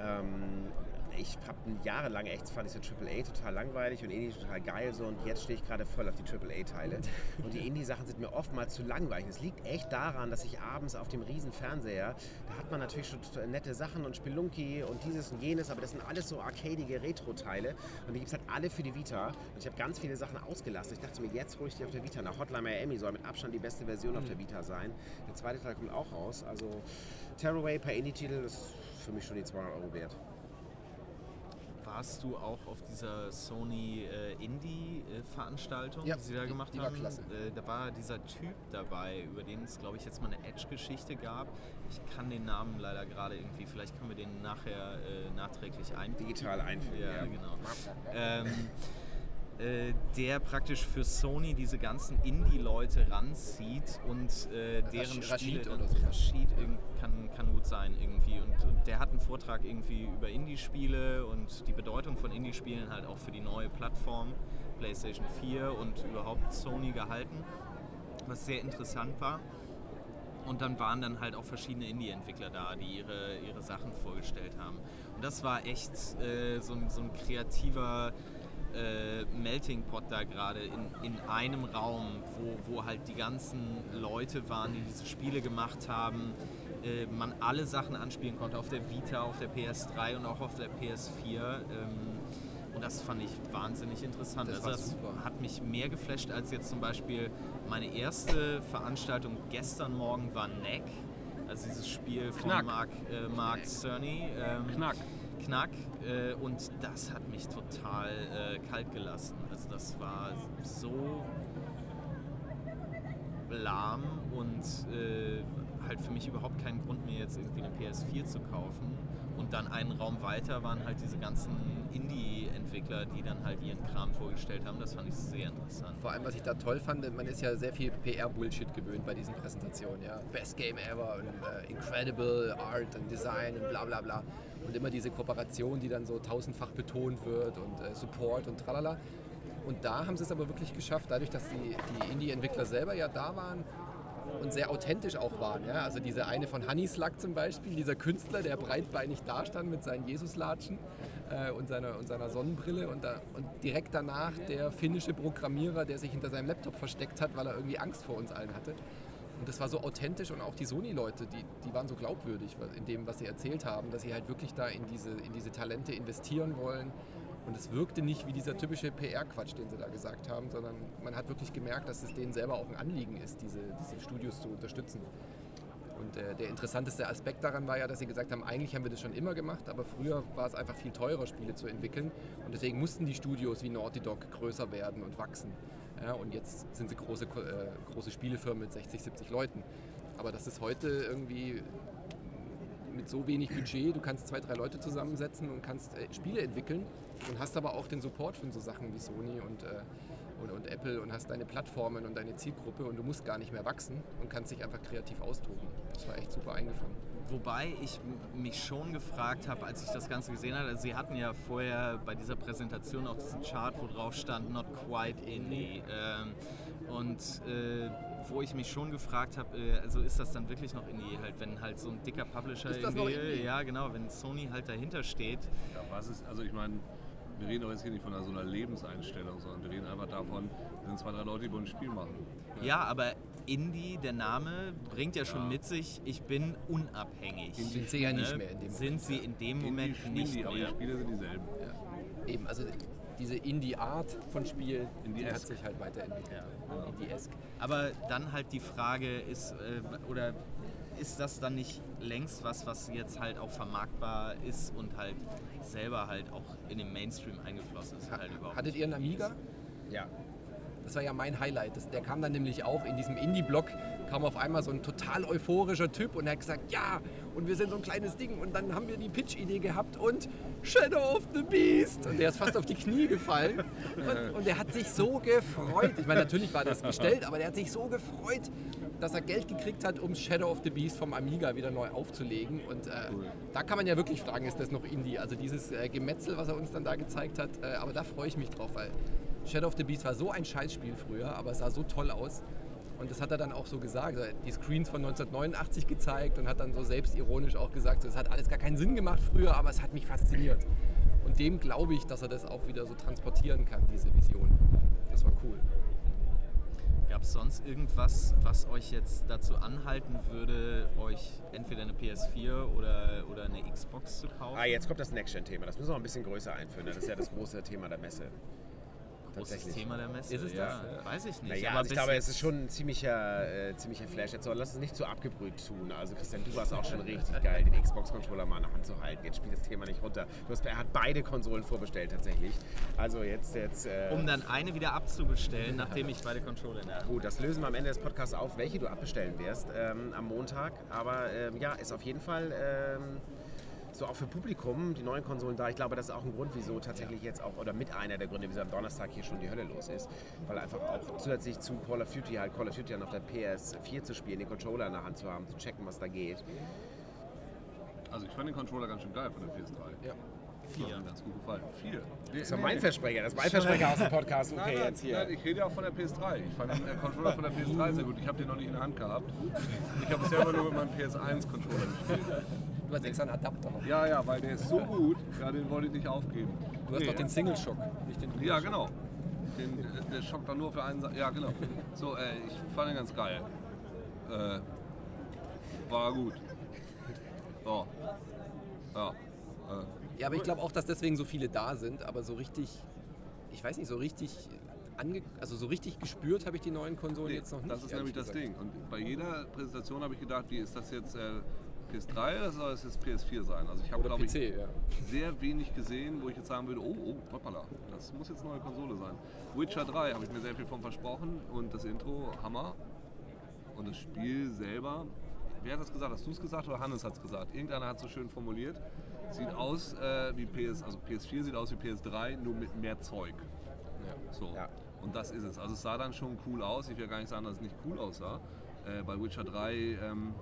[SPEAKER 2] Ähm, ich habe jahrelang echt, fand ich so AAA total langweilig und Indie total geil so und jetzt stehe ich gerade voll auf die AAA-Teile. Und die Indie-Sachen sind mir oftmals zu langweilig. Es liegt echt daran, dass ich abends auf dem riesen Fernseher, da hat man natürlich schon nette Sachen und Spelunky und dieses und jenes, aber das sind alles so arcadige Retro-Teile und die gibt es halt alle für die Vita. Und ich habe ganz viele Sachen ausgelassen. Ich dachte mir, jetzt hole ich die auf der Vita nach. Hotline Miami soll mit Abstand die beste Version auf der Vita sein. Der zweite Teil kommt auch raus. Also Tearaway per Indie-Titel ist für mich schon die 200 Euro wert.
[SPEAKER 3] Warst du auch auf dieser Sony äh, Indie-Veranstaltung,
[SPEAKER 4] Ja,
[SPEAKER 3] die sie da
[SPEAKER 4] die-
[SPEAKER 3] gemacht
[SPEAKER 4] die
[SPEAKER 3] haben? Äh, da war dieser Typ dabei, über den es, glaube ich, jetzt mal eine Edge-Geschichte gab. Ich kann den Namen leider gerade irgendwie, vielleicht können wir den nachher äh, nachträglich einbinden.
[SPEAKER 2] Digital einfügen.
[SPEAKER 3] Ja, genau. Ähm, äh, der praktisch für Sony diese ganzen Indie-Leute ranzieht und äh, deren
[SPEAKER 4] Rasch-
[SPEAKER 3] Spiele...
[SPEAKER 4] Rashid oder so.
[SPEAKER 3] Rashid kann, kann gut sein irgendwie. Und, und der hat einen Vortrag irgendwie über Indie-Spiele und die Bedeutung von Indie-Spielen halt auch für die neue Plattform PlayStation 4 und überhaupt Sony gehalten, was sehr interessant war. Und dann waren dann halt auch verschiedene Indie-Entwickler da, die ihre, ihre Sachen vorgestellt haben. Und das war echt äh, so, ein, so ein kreativer äh, Melting Pot da gerade in, in einem Raum, wo, wo halt die ganzen Leute waren, die diese Spiele gemacht haben. Äh, man alle Sachen anspielen konnte auf der Vita, auf der PS3 und auch auf der PS4. Ähm, und das fand ich wahnsinnig interessant.
[SPEAKER 4] Das
[SPEAKER 3] also das
[SPEAKER 4] super.
[SPEAKER 3] hat mich mehr geflasht als jetzt zum Beispiel meine erste Veranstaltung gestern Morgen war Neck. Also dieses Spiel von
[SPEAKER 1] Knack.
[SPEAKER 3] Mark, äh, Mark Cerny. Ähm,
[SPEAKER 1] Knack.
[SPEAKER 3] Knack. Äh, und das hat mich total äh, kalt gelassen. Also das war so lahm und äh, halt für mich überhaupt keinen Grund mehr, jetzt irgendwie eine PS4 zu kaufen. Und dann einen Raum weiter waren halt diese ganzen Indie-Entwickler, die dann halt ihren Kram vorgestellt haben. Das fand ich sehr interessant.
[SPEAKER 4] Vor allem, was ich da toll fand, man ist ja sehr viel PR-Bullshit gewöhnt bei diesen Präsentationen. Ja? Best Game ever und äh, incredible Art and Design und bla bla bla. Und immer diese Kooperation, die dann so tausendfach betont wird und äh, Support und tralala. Und da haben sie es aber wirklich geschafft, dadurch, dass die, die Indie-Entwickler selber ja da waren, und sehr authentisch auch waren. Ja? Also diese eine von Honey Slug zum Beispiel, dieser Künstler, der breitbeinig dastand mit seinen Jesuslatschen äh, und, seiner, und seiner Sonnenbrille und, da, und direkt danach der finnische Programmierer, der sich hinter seinem Laptop versteckt hat, weil er irgendwie Angst vor uns allen hatte. Und das war so authentisch und auch die Sony-Leute, die, die waren so glaubwürdig in dem, was sie erzählt haben, dass sie halt wirklich da in diese, in diese Talente investieren wollen und es wirkte nicht wie dieser typische PR-Quatsch, den sie da gesagt haben, sondern man hat wirklich gemerkt, dass es denen selber auch ein Anliegen ist, diese, diese Studios zu unterstützen. Und äh, der interessanteste Aspekt daran war ja, dass sie gesagt haben, eigentlich haben wir das schon immer gemacht, aber früher war es einfach viel teurer, Spiele zu entwickeln. Und deswegen mussten die Studios wie Naughty Dog größer werden und wachsen. Ja, und jetzt sind sie große, äh, große Spielefirmen mit 60, 70 Leuten. Aber das ist heute irgendwie mit so wenig Budget, du kannst zwei, drei Leute zusammensetzen und kannst äh, Spiele entwickeln und hast aber auch den Support von so Sachen wie Sony und, äh, und, und, Apple und hast deine Plattformen und deine Zielgruppe und du musst gar nicht mehr wachsen und kannst dich einfach kreativ austoben. Das war echt super eingefangen.
[SPEAKER 3] Wobei ich mich schon gefragt habe, als ich das Ganze gesehen habe, also sie hatten ja vorher bei dieser Präsentation auch diesen Chart, wo drauf stand, not quite indie. Ähm, und äh, wo ich mich schon gefragt habe, äh, also ist das dann wirklich noch Indie, halt, wenn halt so ein dicker Publisher
[SPEAKER 4] ist das
[SPEAKER 3] irgendwie,
[SPEAKER 4] noch Indie?
[SPEAKER 3] ja genau, wenn Sony halt dahinter steht.
[SPEAKER 1] Ja, was ist, also ich meine, wir reden doch jetzt hier nicht von so einer Lebenseinstellung, sondern wir reden einfach davon, wir sind zwei, drei Leute, die wollen ein Spiel machen.
[SPEAKER 3] Ja, aber Indie, der Name, bringt ja schon
[SPEAKER 1] Ja.
[SPEAKER 3] mit sich, ich bin unabhängig.
[SPEAKER 4] Sind sie ja nicht
[SPEAKER 3] Ne?
[SPEAKER 4] mehr in dem
[SPEAKER 3] Sind
[SPEAKER 4] Moment,
[SPEAKER 3] sie
[SPEAKER 4] ja.
[SPEAKER 3] in dem Moment
[SPEAKER 1] Indie,
[SPEAKER 3] nicht
[SPEAKER 1] Indie, aber die
[SPEAKER 3] mehr.
[SPEAKER 1] Spiele sind dieselben.
[SPEAKER 4] Eben, also diese Indie-Art von Spiel, die hat sich halt weiterentwickelt.
[SPEAKER 3] Ja.
[SPEAKER 4] Indie-esque.
[SPEAKER 3] Aber dann halt die Frage ist, äh, oder ist das dann nicht längst was, was jetzt halt auch vermarktbar ist und halt selber halt auch in den Mainstream eingeflossen ist? Halt überhaupt
[SPEAKER 4] Hattet ihr einen Amiga?
[SPEAKER 2] Ja.
[SPEAKER 4] Das war ja mein Highlight. Das, der kam dann nämlich auch in diesem Indie-Blog, kam auf einmal so ein total euphorischer Typ und er hat gesagt, ja, und wir sind so ein kleines Ding. Und dann haben wir die Pitch-Idee gehabt und Shadow of the Beast. Und der ist fast auf die Knie gefallen. Und, und er hat sich so gefreut. Ich meine, natürlich war das gestellt, aber der hat sich so gefreut, dass er Geld gekriegt hat, um Shadow of the Beast vom Amiga wieder neu aufzulegen. Und äh, da kann man ja wirklich fragen, ist das noch Indie? Also dieses äh, Gemetzel, was er uns dann da gezeigt hat. Äh, aber da freue ich mich drauf, weil Shadow of the Beast war so ein Scheißspiel früher, aber es sah so toll aus. Und das hat er dann auch so gesagt. Er hat die Screens von 1989 gezeigt und hat dann so selbstironisch auch gesagt, so, es hat alles gar keinen Sinn gemacht früher, aber es hat mich fasziniert. Und dem glaube ich, dass er das auch wieder so transportieren kann, diese Vision. Das war cool.
[SPEAKER 3] Gab es sonst irgendwas, was euch jetzt dazu anhalten würde, euch entweder eine PS4 oder, oder eine Xbox zu kaufen?
[SPEAKER 2] Ah, jetzt kommt das Next-Gen-Thema. Das müssen wir noch ein bisschen größer einführen. Das ist ja das große Thema der Messe.
[SPEAKER 3] Großes Thema der Messe.
[SPEAKER 4] Ist es
[SPEAKER 3] ja,
[SPEAKER 4] das?
[SPEAKER 3] Weiß ich nicht.
[SPEAKER 2] Naja,
[SPEAKER 3] aber
[SPEAKER 2] also ich glaube, es ist schon ein ziemlicher, äh, ziemlicher Flash. Jetzt aber lass es nicht zu abgebrüht tun. Also Christian, du warst auch schon richtig geil, den Xbox-Controller mal in der Hand zu halten. Jetzt spielt das Thema nicht runter. Du hast, er hat beide Konsolen vorbestellt tatsächlich. Also jetzt, jetzt. Äh,
[SPEAKER 3] Um dann eine wieder abzubestellen, nachdem ich beide Controller in der Hand
[SPEAKER 2] Gut, das lösen wir am Ende des Podcasts auf, welche du abbestellen wirst ähm, am Montag. Aber ähm, ja, ist auf jeden Fall ähm, so auch für Publikum die neuen Konsolen da. Ich glaube, das ist auch ein Grund, wieso tatsächlich jetzt auch, oder mit einer der Gründe, wieso am Donnerstag hier schon die Hölle los ist. Weil einfach auch zusätzlich zu Call of Duty halt Call of Duty dann auf der PS4 zu spielen, den Controller in der Hand zu haben, zu checken, was da geht.
[SPEAKER 1] Also ich fand den Controller ganz schön geil von der PS3.
[SPEAKER 4] Ja.
[SPEAKER 1] Vier. Hat mir ganz gut gefallen. Vier.
[SPEAKER 2] Das ist doch mein Versprecher, das ist mein Versprecher aus dem Podcast. Okay,
[SPEAKER 1] Nein, nein,
[SPEAKER 2] jetzt hier.
[SPEAKER 1] nein, ich rede ja auch von der PS3. Ich fand den Controller von der PS3 sehr gut. Ich habe den noch nicht in der Hand gehabt. Ich habe bisher immer nur mit meinem PS1-Controller gespielt.
[SPEAKER 4] Du hast extra einen Adapter noch.
[SPEAKER 1] Ja, ja, weil der ist so gut, ja, den wollte ich nicht aufgeben.
[SPEAKER 4] Du hast
[SPEAKER 1] Nee.
[SPEAKER 4] noch den Single-Shock, nicht den
[SPEAKER 1] Ja, genau. Den, der schockt dann nur für einen Sa Ja, genau. So, äh, ich fand den ganz geil. Äh, war gut. So. Ja. Äh,
[SPEAKER 4] Ja, aber ich glaube auch, dass deswegen so viele da sind, aber so richtig, ich weiß nicht, so richtig, ange also so richtig gespürt habe ich die neuen Konsolen
[SPEAKER 1] Nee,
[SPEAKER 4] jetzt noch nicht.
[SPEAKER 1] das ist nämlich das
[SPEAKER 4] gesagt.
[SPEAKER 1] Ding. Und bei jeder Präsentation habe ich gedacht, wie ist das jetzt äh, PS3 oder soll es jetzt PS4 sein? Also ich habe, glaube ich,
[SPEAKER 4] ja.
[SPEAKER 1] sehr wenig gesehen, wo ich jetzt sagen würde, oh, oh, hoppala, das muss jetzt eine neue Konsole sein. Witcher 3 habe ich mir sehr viel von versprochen und das Intro, Hammer. Und das Spiel selber, wer hat das gesagt? Hast du es gesagt oder Hannes hat es gesagt? Irgendeiner hat es so schön formuliert. Sieht aus äh, wie PS, also PS4 sieht aus wie PS3, nur mit mehr Zeug. So.
[SPEAKER 2] Ja.
[SPEAKER 1] Und das ist es. Also es sah dann schon cool aus. Ich will gar nicht sagen, dass es nicht cool aussah. Äh, bei Witcher 3 ähm,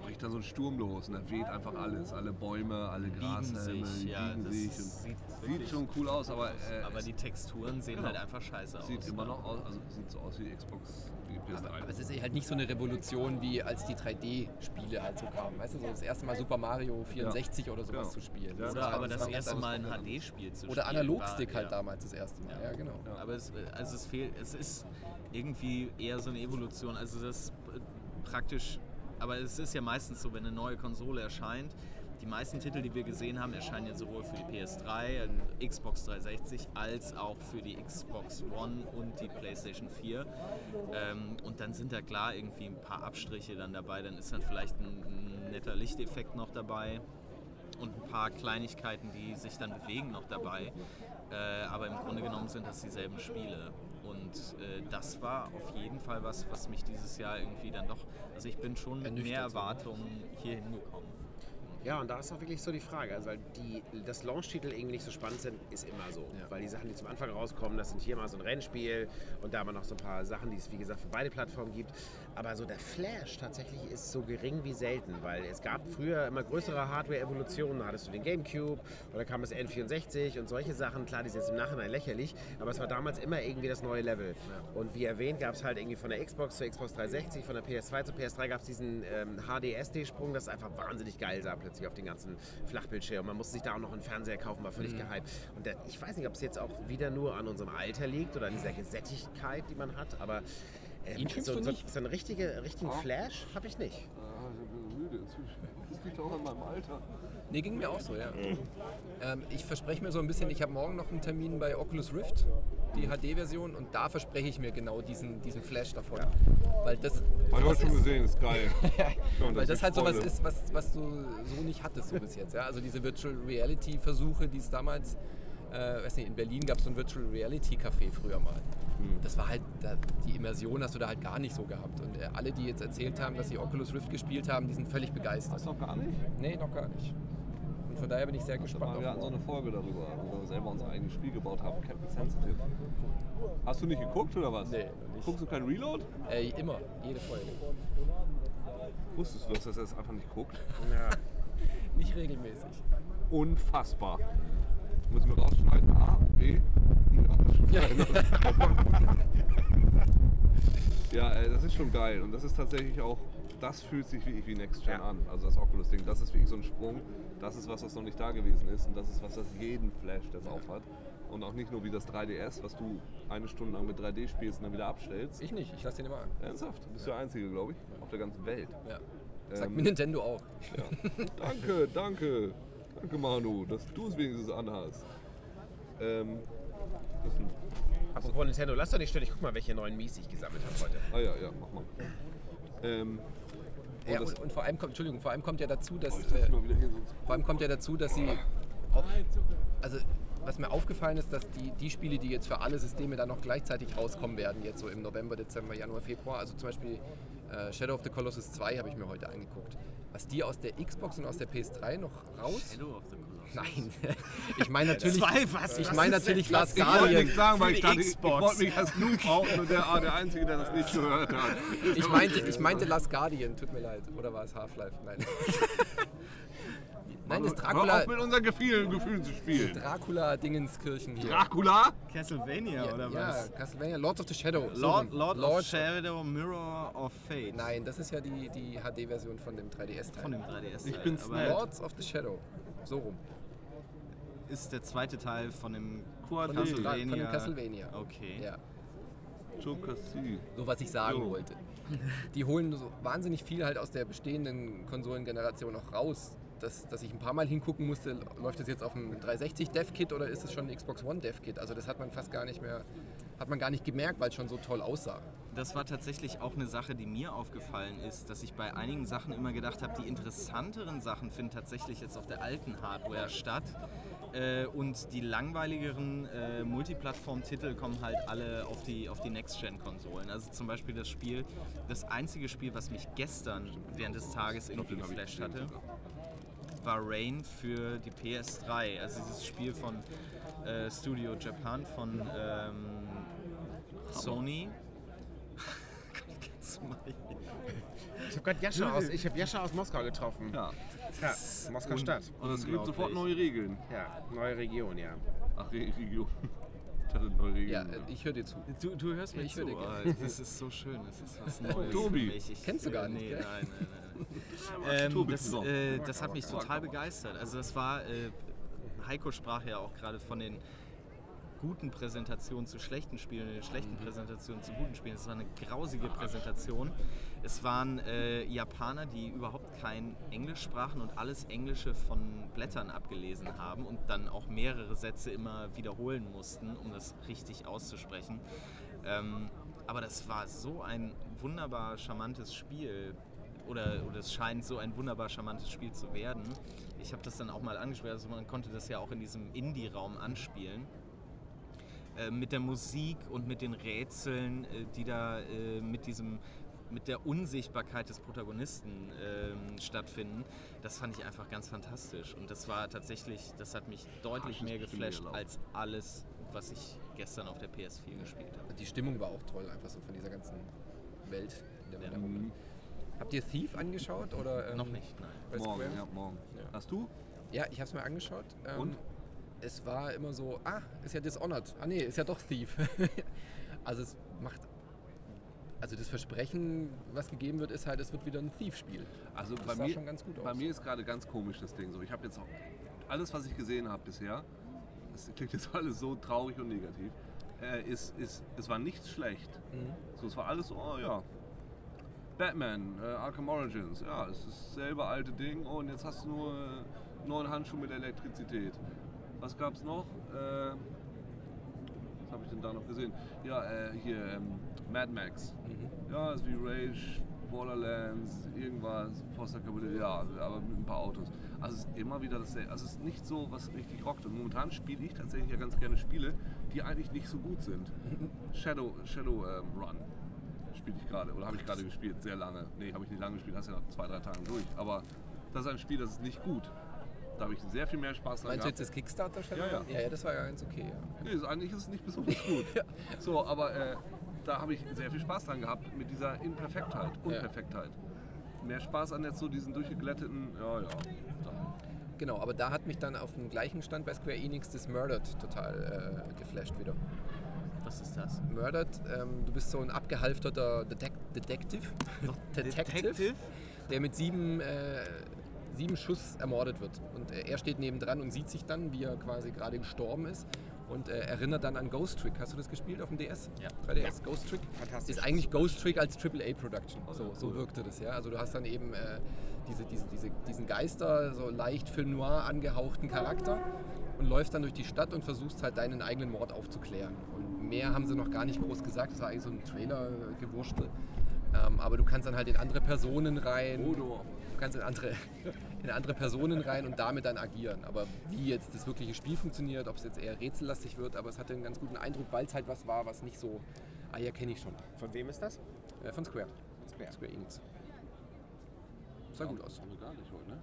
[SPEAKER 1] bricht dann so ein Sturm los und da weht einfach alles. Alle Bäume, alle
[SPEAKER 3] biegen
[SPEAKER 1] Grashelme,
[SPEAKER 3] sich, ja,
[SPEAKER 1] biegen sich.
[SPEAKER 3] sieht
[SPEAKER 1] sieht schon cool aus, aber, äh,
[SPEAKER 3] Aber die Texturen sehen
[SPEAKER 1] Genau.
[SPEAKER 3] halt einfach scheiße aus.
[SPEAKER 1] sieht immer noch aus, also sieht so aus wie die Xbox, wie die PS3.
[SPEAKER 4] Aber es ist halt nicht so eine Revolution, wie als die 3D-Spiele halt so kamen. Weißt du, so das erste Mal Super Mario 64 oder sowas
[SPEAKER 1] Ja.
[SPEAKER 4] zu spielen.
[SPEAKER 1] Ja,
[SPEAKER 4] Das
[SPEAKER 3] Oder aber
[SPEAKER 4] das
[SPEAKER 3] das erste Mal ein. HD-Spiel zu spielen.
[SPEAKER 4] Oder Analogstick halt
[SPEAKER 3] ja.
[SPEAKER 4] damals das erste Mal. Ja, genau.
[SPEAKER 3] Aber es, also es fehlt, es ist irgendwie eher so eine Evolution. Also das praktisch, aber es ist ja meistens so, wenn eine neue Konsole erscheint, die meisten Titel, die wir gesehen haben, erscheinen ja sowohl für die PS3, äh, Xbox 360 als auch für die Xbox One und die PlayStation 4. Ähm, und dann sind da klar irgendwie ein paar Abstriche dann dabei. Dann ist dann vielleicht ein, ein netter Lichteffekt noch dabei und ein paar Kleinigkeiten, die sich dann bewegen noch dabei. Äh, aber im Grunde genommen sind das dieselben Spiele. Und äh, das war auf jeden Fall was, was mich dieses Jahr irgendwie dann doch. Also ich bin schon mit mehr
[SPEAKER 4] ne?
[SPEAKER 3] Erwartungen hier hingekommen.
[SPEAKER 2] Ja, und da ist auch wirklich so die Frage. Also, weil die, dass Launch-Titel irgendwie nicht so spannend sind, ist immer so.
[SPEAKER 4] Ja.
[SPEAKER 2] Weil die Sachen, die zum Anfang rauskommen, das sind hier mal so ein Rennspiel und da aber noch so ein paar Sachen, die es wie gesagt für beide Plattformen gibt. Aber so der Flash tatsächlich ist so gering wie selten, weil es gab früher immer größere Hardware-Evolutionen. Da hattest du den Gamecube oder kam das N64 und solche Sachen. Klar, die sind jetzt im Nachhinein lächerlich, aber es war damals immer irgendwie das neue Level. Und wie erwähnt, gab es halt irgendwie von der Xbox zur Xbox 360, von der PS2 zur PS3 gab es diesen ähm, HD-SD-Sprung, das einfach wahnsinnig geil sah plötzlich auf den ganzen Flachbildschirm. Man musste sich da auch noch einen Fernseher kaufen, war völlig gehypt. Und der, ich weiß nicht, ob es jetzt auch wieder nur an unserem Alter liegt oder an dieser Gesättigkeit, die man hat, aber ähm, so, so, so einen richtige, richtigen Flash habe ich nicht.
[SPEAKER 1] Ah, ich bin müde inzwischen. Das liegt auch an meinem Alter.
[SPEAKER 4] Nee, ging mir auch so, ja. Ähm, ich verspreche mir so ein bisschen, ich habe morgen noch einen Termin bei Oculus Rift, die HD-Version, und da verspreche ich mir genau diesen, diesen Flash davon. Weil das, sowas
[SPEAKER 1] heute schon
[SPEAKER 4] ist,
[SPEAKER 1] gesehen, ist geil. Schon,
[SPEAKER 4] weil das halt sowas
[SPEAKER 1] Freude.
[SPEAKER 4] ist, was, was du so nicht hattest so bis jetzt. Ja? Also diese Virtual Reality Versuche, die es damals, äh, weiß nicht, in Berlin gab es so ein Virtual Reality Café früher mal.
[SPEAKER 1] Hm.
[SPEAKER 4] Das war halt, da, die Immersion hast du da halt gar nicht so gehabt. Und äh, alle, die jetzt erzählt haben, dass sie Oculus Rift gespielt haben, die sind völlig begeistert.
[SPEAKER 1] Hast du noch gar nicht?
[SPEAKER 4] Nee, noch gar nicht. Und von daher bin ich sehr gespannt.
[SPEAKER 1] Wir hatten so eine Folge darüber, wo wir selber unser eigenes Spiel gebaut haben, Captain Sensitive. Hast du nicht geguckt oder was?
[SPEAKER 4] Nee, nicht.
[SPEAKER 1] Guckst du kein Reload?
[SPEAKER 4] Äh, immer, jede Folge.
[SPEAKER 1] Wusstest du, dass das jetzt einfach nicht guckt?
[SPEAKER 2] Ja.
[SPEAKER 4] Nicht regelmäßig.
[SPEAKER 1] Unfassbar. Müssen wir rausschneiden? A, B? Ja, äh, das ist schon geil. Und das ist tatsächlich auch, das fühlt sich wirklich wie Next Gen
[SPEAKER 2] Ja.
[SPEAKER 1] an. Also das Oculus-Ding, das ist wirklich so ein Sprung. Das ist was, was noch nicht da gewesen ist. Und das ist was, das jeden Flash, der es aufhat. Und auch nicht nur wie das 3DS, was du eine Stunde lang mit 3D spielst und dann wieder abstellst.
[SPEAKER 4] Ich nicht, ich lasse den immer an.
[SPEAKER 1] Ernsthaft? Du bist der Einzige, glaube ich, auf der ganzen Welt.
[SPEAKER 4] Ja. Sagt
[SPEAKER 1] Ähm,
[SPEAKER 4] mir Nintendo auch.
[SPEAKER 1] Ja. danke, danke. Danke, Manu, dass du es wenigstens anhast. Ähm, das ist ein,
[SPEAKER 2] Apropos Nintendo, lass doch nicht stellen. Ich guck mal, welche neuen Mies ich gesammelt habe heute.
[SPEAKER 1] ah ja, ja, mach mal. Ähm,
[SPEAKER 4] Ja,
[SPEAKER 1] das-
[SPEAKER 4] und, und vor allem kommt, Entschuldigung, vor allem kommt ja dazu, dass
[SPEAKER 1] oh, ich setz
[SPEAKER 4] äh,
[SPEAKER 1] mal wieder hier sonst.
[SPEAKER 4] vor allem kommt ja dazu, dass sie auch, also was mir aufgefallen ist, dass die, die Spiele, die jetzt für alle Systeme dann noch gleichzeitig rauskommen werden, jetzt so im November, Dezember, Januar, Februar, also zum Beispiel äh, Shadow of the Colossus 2 habe ich mir heute angeguckt. Was die aus der Xbox und aus der PS3 noch raus?
[SPEAKER 3] Shadow of the Colossus.
[SPEAKER 4] Nein, ich meine natürlich,
[SPEAKER 3] Zwei, was?
[SPEAKER 4] ich meine natürlich Last
[SPEAKER 3] das?
[SPEAKER 1] Ich wollte
[SPEAKER 4] Guardian.
[SPEAKER 1] nichts sagen, weil ich dachte, ich, wollte mich als Noob outen und der, ah, der Einzige, der das nicht gehört hat.
[SPEAKER 4] Ich meinte, ich meinte Last Guardian, tut mir leid. Oder war es Half-Life? Nein. Nein, das
[SPEAKER 1] Hör
[SPEAKER 4] Dracula,
[SPEAKER 1] auf mit unseren Gefühlen, Gefühlen zu spielen.
[SPEAKER 4] Dracula Dingenskirchen hier.
[SPEAKER 1] Dracula?
[SPEAKER 3] Castlevania
[SPEAKER 4] ja,
[SPEAKER 3] oder
[SPEAKER 4] ja,
[SPEAKER 3] was?
[SPEAKER 4] Castlevania, Lords of the Shadow. so
[SPEAKER 3] Lord,
[SPEAKER 4] rum.
[SPEAKER 3] Lord, of Shadow Mirror of Fate.
[SPEAKER 4] Nein, das ist ja die, die HD-Version von dem 3DS-Teil.
[SPEAKER 3] Von dem 3DS.
[SPEAKER 1] Ich bin's
[SPEAKER 3] aber.
[SPEAKER 4] Lords of the Shadow. So rum.
[SPEAKER 3] Ist der zweite Teil von dem
[SPEAKER 1] Quad
[SPEAKER 4] Von dem,
[SPEAKER 3] Castlevania.
[SPEAKER 4] von dem Castlevania.
[SPEAKER 3] Okay.
[SPEAKER 4] Ja, so was ich sagen
[SPEAKER 1] So.
[SPEAKER 4] wollte. Die holen so wahnsinnig viel halt aus der bestehenden Konsolengeneration auch raus. Dass, dass ich ein paar Mal hingucken musste, läuft das jetzt auf dem 360 Dev-Kit oder ist es schon ein Xbox One Dev-Kit? Also das hat man fast gar nicht mehr, hat man gar nicht gemerkt, weil es schon so toll aussah.
[SPEAKER 3] Das war tatsächlich auch eine Sache, die mir aufgefallen ist, dass ich bei einigen Sachen immer gedacht habe, die interessanteren Sachen finden tatsächlich jetzt auf der alten Hardware statt. Äh, und die langweiligeren äh, Multiplattform-Titel kommen halt alle auf die, auf die Next-Gen-Konsolen. Also zum Beispiel das Spiel, das einzige Spiel, was mich gestern während des Tages irgendwie geflasht hatte,
[SPEAKER 1] sogar.
[SPEAKER 3] war Rain für die PS3. Also dieses Spiel von äh, Studio Japan von ähm, Sony.
[SPEAKER 2] Ich habe gerade Jascha aus, ich hab Jascha aus Moskau getroffen.
[SPEAKER 1] Ja.
[SPEAKER 2] Ja, Moskau Stadt.
[SPEAKER 1] Und es gibt sofort neue Regeln.
[SPEAKER 2] Ja, neue Region, ja.
[SPEAKER 1] Ach, Re Region.
[SPEAKER 4] Ja, ich höre dir zu.
[SPEAKER 3] Du, du hörst mir
[SPEAKER 4] Ich
[SPEAKER 3] zu.
[SPEAKER 4] höre dir gerne.
[SPEAKER 3] Das ist so schön. Das ist was Neues.
[SPEAKER 1] Tobi.
[SPEAKER 3] für mich. Ich,
[SPEAKER 4] Kennst du gar nicht,
[SPEAKER 3] Nee, nein, nein, nein. Ähm, das, äh, das hat mich total begeistert. Also das war, äh, Heiko sprach ja auch gerade von den guten Präsentationen zu schlechten Spielen und den schlechten Präsentationen zu guten Spielen. Es war eine grausige Präsentation. Es waren äh, Japaner, die überhaupt kein Englisch sprachen und alles Englische von Blättern abgelesen haben und dann auch mehrere Sätze immer wiederholen mussten, um das richtig auszusprechen. Ähm, aber das war so ein wunderbar charmantes Spiel. Oder, oder es scheint so ein wunderbar charmantes Spiel zu werden. Ich habe das dann auch mal angespielt. Also man konnte das ja auch in diesem Indie-Raum anspielen. Äh, mit der Musik und mit den Rätseln, äh, die da äh, mit diesem mit der Unsichtbarkeit des Protagonisten ähm, stattfinden, das fand ich einfach ganz fantastisch. Und das war tatsächlich, das hat mich deutlich mehr geflasht
[SPEAKER 1] erlaubt.
[SPEAKER 3] als alles, was ich gestern auf der PS4 gespielt habe.
[SPEAKER 4] Die Stimmung war auch toll, einfach so von dieser ganzen Welt. In der man
[SPEAKER 3] Ja.
[SPEAKER 4] da. Habt ihr Thief angeschaut? Oder, ähm,
[SPEAKER 3] Noch nicht, nein.
[SPEAKER 4] bei
[SPEAKER 1] Morgen,
[SPEAKER 4] Square?
[SPEAKER 1] ja, morgen.
[SPEAKER 4] Ja.
[SPEAKER 1] Hast du?
[SPEAKER 4] Ja, ich habe es mir angeschaut. Ähm,
[SPEAKER 1] Und?
[SPEAKER 4] Es war immer so, ah, ist ja Dishonored. Ah nee, ist ja doch Thief. also es macht, also das Versprechen, was gegeben wird, ist halt, es wird wieder ein Thief-Spiel.
[SPEAKER 1] Also
[SPEAKER 4] Das
[SPEAKER 1] bei
[SPEAKER 4] sah
[SPEAKER 1] mir,
[SPEAKER 4] schon ganz gut
[SPEAKER 1] bei
[SPEAKER 4] aus.
[SPEAKER 1] mir ist gerade ganz komisch das Ding so. Ich habe jetzt auch alles, was ich gesehen habe bisher, das klingt jetzt alles so traurig und negativ, äh, ist, ist, es war nichts schlecht.
[SPEAKER 4] Mhm.
[SPEAKER 1] So, es war alles so, oh ja. Batman, äh, Arkham Origins, ja, es ist dasselbe alte Ding und jetzt hast du nur äh, neuen Handschuh mit Elektrizität. Was gab's noch? Äh, was habe ich denn da noch gesehen? Ja, äh, hier ähm, Mad Max.
[SPEAKER 4] Mhm.
[SPEAKER 1] Ja, ist wie Rage, Borderlands, irgendwas, Postapokalypse, ja, aber mit ein paar Autos. Also es ist immer wieder dasselbe. Also es ist nicht so, was richtig rockt. Und momentan spiele ich tatsächlich ja ganz gerne Spiele, die eigentlich nicht so gut sind. Shadow, Shadow ähm, Run spiele ich gerade, oder habe ich gerade gespielt, sehr lange. Nee, habe ich nicht lange gespielt, hast ja nach zwei, drei Tagen durch. Aber das ist ein Spiel, das ist nicht gut. Da habe ich sehr viel mehr Spaß dran
[SPEAKER 4] Meinst du jetzt das Kickstarter?
[SPEAKER 1] Ja, ja.
[SPEAKER 4] ja. Ja, das war ja ganz okay. Ja.
[SPEAKER 1] Nee, ist, eigentlich ist es nicht besonders gut. So, aber äh, da habe ich sehr viel Spaß dran gehabt mit dieser Imperfektheit, Unperfektheit. Mehr Spaß an jetzt so diesen durchgeglätteten, ja, ja. So.
[SPEAKER 4] Genau, aber da hat mich dann auf dem gleichen Stand bei Square Enix das Murdered total äh, geflasht wieder.
[SPEAKER 3] Was ist das?
[SPEAKER 4] Murdered, ähm, du bist so ein abgehalfterter Detec Detective,
[SPEAKER 3] Detective?
[SPEAKER 4] der mit sieben, äh, sieben Schuss ermordet wird. Und äh, er steht nebendran und sieht sich dann, wie er quasi gerade gestorben ist und äh, erinnert dann an Ghost Trick. Hast du das gespielt auf dem DS?
[SPEAKER 3] Ja.
[SPEAKER 4] 3DS, Ghost Trick.
[SPEAKER 2] Fantastisch.
[SPEAKER 4] Ist eigentlich Ghost Trick als AAA-Production.
[SPEAKER 1] Oh,
[SPEAKER 4] So,
[SPEAKER 1] ja,
[SPEAKER 4] so
[SPEAKER 1] cool.
[SPEAKER 4] wirkte das, ja. Also du hast dann eben äh, diese, diese, diese, diesen Geister, so leicht Film Noir angehauchten Charakter und läufst dann durch die Stadt und versuchst halt deinen eigenen Mord aufzuklären. Und mehr haben sie noch gar nicht groß gesagt. Das war eigentlich so ein Trailer-Gewurstel. Ähm, aber du kannst dann halt in andere Personen rein.
[SPEAKER 1] Hodor.
[SPEAKER 4] Du kannst in andere, in andere Personen rein und damit dann agieren. Aber wie jetzt das wirkliche Spiel funktioniert, ob es jetzt eher rätsellastig wird, aber es hatte einen ganz guten Eindruck, weil es halt was war, was nicht so, ah ja, kenne ich schon.
[SPEAKER 2] Von wem ist das?
[SPEAKER 4] Äh, von Square.
[SPEAKER 2] Square.
[SPEAKER 4] Square Enix. Sah gut aus.
[SPEAKER 1] Haben wir gar nicht heute, ne?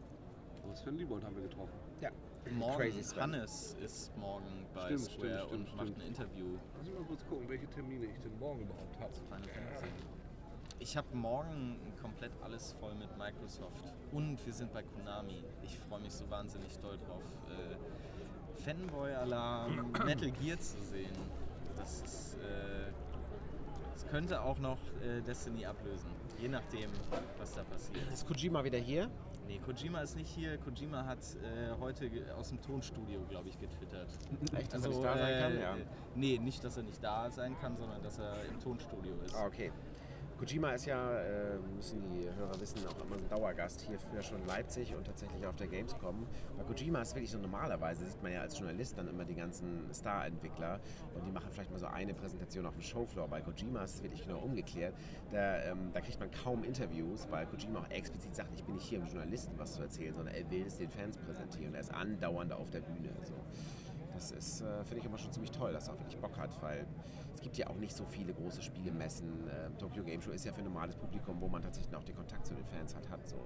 [SPEAKER 1] Aber Sven Liebold haben wir getroffen.
[SPEAKER 2] Ja.
[SPEAKER 3] Morgen. Hannes ist morgen bei
[SPEAKER 1] Stimmt,
[SPEAKER 3] Square
[SPEAKER 1] stimmt, stimmt,
[SPEAKER 3] und macht
[SPEAKER 1] stimmt.
[SPEAKER 3] ein Interview.
[SPEAKER 1] Lass mich mal kurz gucken, welche Termine ich denn morgen überhaupt habe.
[SPEAKER 3] Ich habe morgen komplett alles voll mit Microsoft. Und wir sind bei Konami. Ich freue mich so wahnsinnig doll drauf. Äh, Fanboy-Alarm, Metal Gear zu sehen. Das ist. Äh, das könnte auch noch äh, Destiny ablösen. Je nachdem, was da passiert.
[SPEAKER 2] Ist Kojima wieder hier?
[SPEAKER 3] Nee, Kojima ist nicht hier. Kojima hat äh, heute aus dem Tonstudio, glaube ich, getwittert.
[SPEAKER 2] Echt, dass er nicht da sein kann? Ja.
[SPEAKER 3] äh, Nee, nicht, dass er nicht da sein kann, sondern dass er im Tonstudio ist.
[SPEAKER 2] Ah, okay. Kojima ist ja, äh, müssen die Hörer wissen, auch immer ein Dauergast hier früher schon in Leipzig und tatsächlich auf der Gamescom. Bei Kojima ist wirklich so normalerweise, sieht man ja als Journalist dann immer die ganzen Star-Entwickler und die machen vielleicht mal so eine Präsentation auf dem Showfloor. Bei Kojima ist es wirklich genau umgekehrt. Da, ähm, da kriegt man kaum Interviews, weil Kojima auch explizit sagt, ich bin nicht hier, um Journalisten was zu erzählen, sondern er will es den Fans präsentieren. Er ist andauernd auf der Bühne. So. Das ist, äh, finde ich immer schon ziemlich toll, dass er auch wirklich Bock hat, weil es gibt ja auch nicht so viele große Spielemessen. Äh, Tokyo Game Show ist ja für ein normales Publikum, wo man tatsächlich auch den Kontakt zu den Fans hat, hat so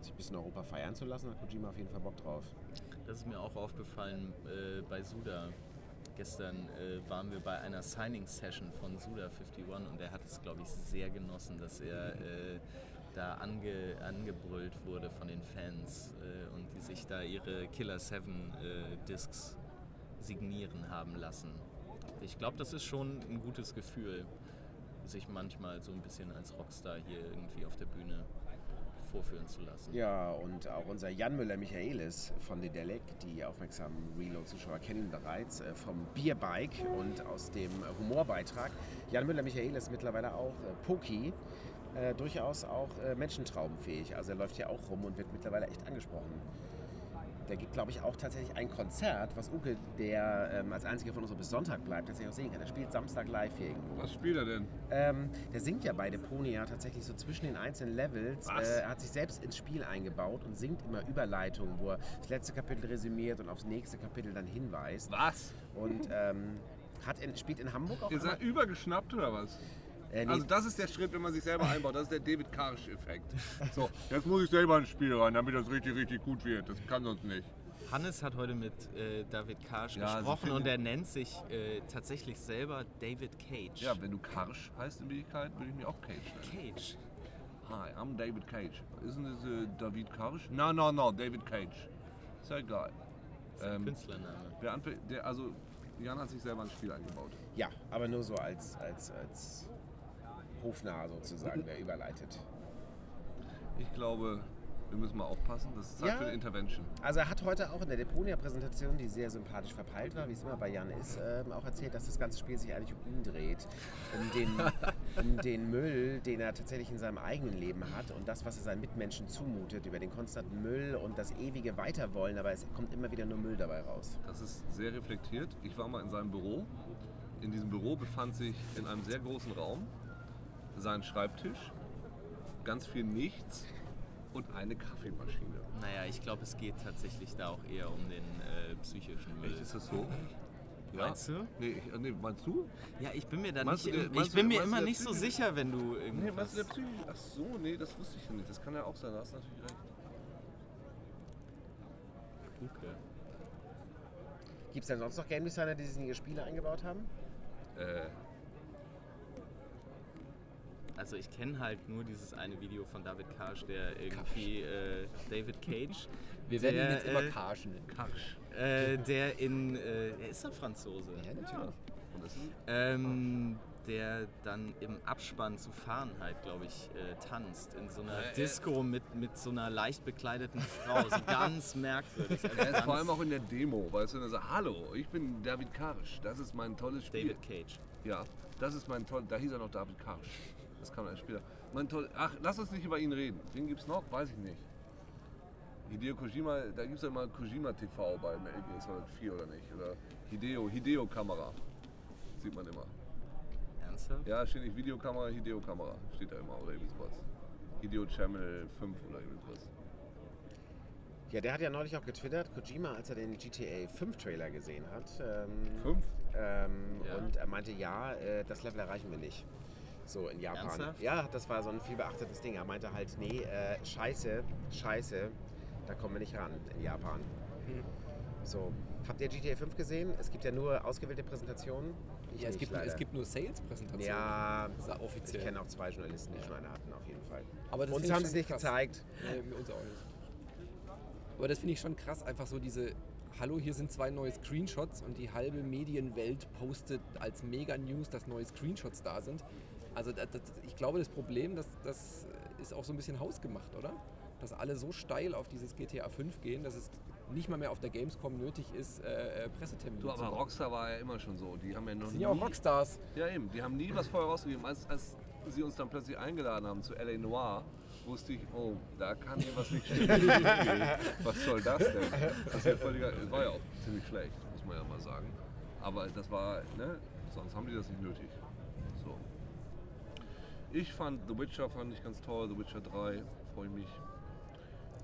[SPEAKER 2] sich ein bisschen Europa feiern zu lassen, hat Kojima auf jeden Fall Bock drauf.
[SPEAKER 3] Das ist mir auch aufgefallen äh, bei Suda. Gestern äh, waren wir bei einer Signing-Session von Suda51 und er hat es, glaube ich, sehr genossen, dass er äh, da ange, angebrüllt wurde von den Fans äh, und die sich da ihre Killer 7 äh, Discs signieren haben lassen. Ich glaube, das ist schon ein gutes Gefühl, sich manchmal so ein bisschen als Rockstar hier irgendwie auf der Bühne vorführen zu lassen.
[SPEAKER 2] Ja, und auch unser Jan Müller-Michaelis von Dedelec, die aufmerksamen Reload-Zuschauer kennen bereits, äh, vom Bierbike und aus dem Humorbeitrag. Jan Müller-Michaelis ist mittlerweile auch äh, Poki, äh, durchaus auch äh, menschentraubenfähig. Also er läuft hier auch rum und wird mittlerweile echt angesprochen. Der gibt, glaube ich, auch tatsächlich ein Konzert, was Uke, der ähm, als einziger von uns bis Sonntag bleibt, tatsächlich auch sehen kann. Er spielt Samstag live hier irgendwo.
[SPEAKER 1] Was spielt er denn?
[SPEAKER 2] Ähm, der singt ja bei Deponia tatsächlich so zwischen den einzelnen Levels.
[SPEAKER 1] Was?
[SPEAKER 2] Äh, er hat sich selbst ins Spiel eingebaut und singt immer Überleitungen, wo er das letzte Kapitel resümiert und aufs nächste Kapitel dann hinweist.
[SPEAKER 1] Was?
[SPEAKER 2] Und ähm, hat in, spielt in Hamburg auch immer,
[SPEAKER 1] seid übergeschnappt oder was?
[SPEAKER 2] Äh, nee,
[SPEAKER 1] Also das ist der Schritt, wenn man sich selber einbaut. Das ist der David Karsch-Effekt. So, jetzt muss ich selber ins Spiel rein, damit das richtig, richtig gut wird. Das kann sonst nicht.
[SPEAKER 3] Hannes hat heute mit äh, David Karsch
[SPEAKER 1] Ja, also
[SPEAKER 3] gesprochen und er nennt sich äh, tatsächlich selber David Cage.
[SPEAKER 1] Ja, wenn du Karsch heißt in Wirklichkeit, würde ich mich auch Cage nennen.
[SPEAKER 3] Cage.
[SPEAKER 1] Hi, I'm David Cage. Isn't this uh, David Karsch? No, no, no, David Cage. Ist ja egal.
[SPEAKER 3] Das ist ein
[SPEAKER 1] Ähm,
[SPEAKER 3] Künstlername.
[SPEAKER 1] Der, also, Jan hat sich selber ins Spiel eingebaut.
[SPEAKER 2] ja, aber nur so als, als, als Hofnarr sozusagen, der überleitet.
[SPEAKER 1] Ich glaube, wir müssen mal aufpassen. Das ist Zeit
[SPEAKER 2] Ja.
[SPEAKER 1] für eine Intervention.
[SPEAKER 2] Also er hat heute auch in der Deponia-Präsentation, die sehr sympathisch verpeilt war, wie es immer bei Jan ist, ähm, auch erzählt, dass das ganze Spiel sich eigentlich um ihn dreht. Um den, um den Müll, den er tatsächlich in seinem eigenen Leben hat und das, was er seinen Mitmenschen zumutet, über den konstanten Müll und das ewige Weiterwollen, aber es kommt immer wieder nur Müll dabei raus.
[SPEAKER 1] Das ist sehr reflektiert. Ich war mal in seinem Büro. In diesem Büro befand sich in einem sehr großen Raum sein Schreibtisch, ganz viel Nichts und eine Kaffeemaschine.
[SPEAKER 3] Naja, ich glaube, es geht tatsächlich da auch eher um den äh, psychischen Müll.
[SPEAKER 1] Echt, ist das so? Ja?
[SPEAKER 3] Meinst du?
[SPEAKER 1] Nee, ich, nee, meinst du?
[SPEAKER 3] Ja, ich bin mir da
[SPEAKER 1] Meinst
[SPEAKER 3] nicht,
[SPEAKER 1] der-
[SPEAKER 3] ich
[SPEAKER 1] du-
[SPEAKER 3] bin mir
[SPEAKER 1] du
[SPEAKER 3] immer
[SPEAKER 1] der
[SPEAKER 3] nicht so sicher, wenn du
[SPEAKER 1] Nee,
[SPEAKER 3] irgendwas...
[SPEAKER 1] meinst du der Psyche? Ach so, nee, das wusste ich ja nicht. Das kann ja auch sein, da hast du natürlich recht.
[SPEAKER 3] Okay.
[SPEAKER 2] Gibt es denn sonst noch Game Designer, die sich in ihre Spiele eingebaut haben?
[SPEAKER 1] Äh,
[SPEAKER 3] Also ich kenne halt nur dieses eine Video von David Karsch, der irgendwie äh, David Cage,
[SPEAKER 4] Wir werden ihn jetzt immer
[SPEAKER 3] äh,
[SPEAKER 4] Karsch nennen.
[SPEAKER 1] Karsch.
[SPEAKER 3] äh, der in, äh, er ist doch Franzose,
[SPEAKER 4] Ja, natürlich.
[SPEAKER 1] Und das ist
[SPEAKER 3] ähm, der dann im Abspann zu Fahrenheit, glaube ich, äh, tanzt in so einer
[SPEAKER 1] Ja, er-
[SPEAKER 3] Disco mit, mit so einer leicht bekleideten Frau, so ganz merkwürdig. Also
[SPEAKER 1] er ist vor allem auch in der Demo, weißt du, und er sagt, hallo, ich bin David Karsch, das ist mein tolles Spiel.
[SPEAKER 3] David Cage.
[SPEAKER 1] Ja, das ist mein toll, da hieß er noch David Karsch. Das kann ein Spieler. Mein toll, ach, lass uns nicht über ihn reden. Wen gibt's noch? Weiß ich nicht. Hideo Kojima, da gibt's ja mal Kojima TV bei Metal Gear Solid 4 oder nicht? Oder Hideo, Hideo Kamera. Sieht man immer.
[SPEAKER 3] Ernsthaft?
[SPEAKER 1] Ja, steht nicht Videokamera, Hideo Kamera. Steht da immer oder irgendwie sowas. Hideo Channel 5 oder irgendwie sowas.
[SPEAKER 2] Ja, der hat ja neulich auch getwittert, Kojima, als er den GTA 5 Trailer gesehen hat. Ähm,
[SPEAKER 1] 5?
[SPEAKER 2] Ähm,
[SPEAKER 3] Ja.
[SPEAKER 2] Und er meinte, ja, äh, das Level erreichen wir nicht. So in Japan.
[SPEAKER 3] Ernsthaft?
[SPEAKER 2] Ja, das war so ein viel beachtetes Ding. Er meinte halt, nee, äh, scheiße, scheiße, da kommen wir nicht ran in Japan.
[SPEAKER 3] Hm.
[SPEAKER 2] So, habt ihr GTA 5 gesehen? Es gibt ja nur ausgewählte Präsentationen. Ich
[SPEAKER 4] Ja, es gibt,
[SPEAKER 2] leider.
[SPEAKER 4] es gibt nur Sales-Präsentationen.
[SPEAKER 2] Ja,
[SPEAKER 4] Das ist ja
[SPEAKER 2] ich
[SPEAKER 4] offiziell.
[SPEAKER 2] kenne auch zwei Journalisten, die schon eine hatten, auf jeden Fall.
[SPEAKER 4] Aber das
[SPEAKER 2] Uns
[SPEAKER 4] ich
[SPEAKER 2] haben sie es nicht
[SPEAKER 4] krass.
[SPEAKER 2] gezeigt.
[SPEAKER 4] Nee, uns auch nicht. Aber das finde ich schon krass, einfach so diese, hallo, hier sind zwei neue Screenshots und die halbe Medienwelt postet als Mega-News, dass neue Screenshots da sind. Also das, das, ich glaube, das Problem, das, das ist auch so ein bisschen hausgemacht, oder? Dass alle so steil auf dieses GTA 5 gehen, dass es nicht mal mehr auf der Gamescom nötig ist, äh, äh, Pressetermine
[SPEAKER 1] Du, aber
[SPEAKER 4] machen.
[SPEAKER 1] Rockstar war ja immer schon so. Die haben ja noch
[SPEAKER 4] sind ja auch Rockstars.
[SPEAKER 1] Ja, eben. Die haben nie was vorher rausgegeben. Als, als sie uns dann plötzlich eingeladen haben zu LA Noir, wusste ich, oh, da kann hier was nicht stimmen. was soll das denn? Das war ja auch ziemlich schlecht, muss man ja mal sagen. Aber das war, ne, sonst haben die das nicht nötig. Ich fand The Witcher fand ich ganz toll, The Witcher 3, freue ich mich.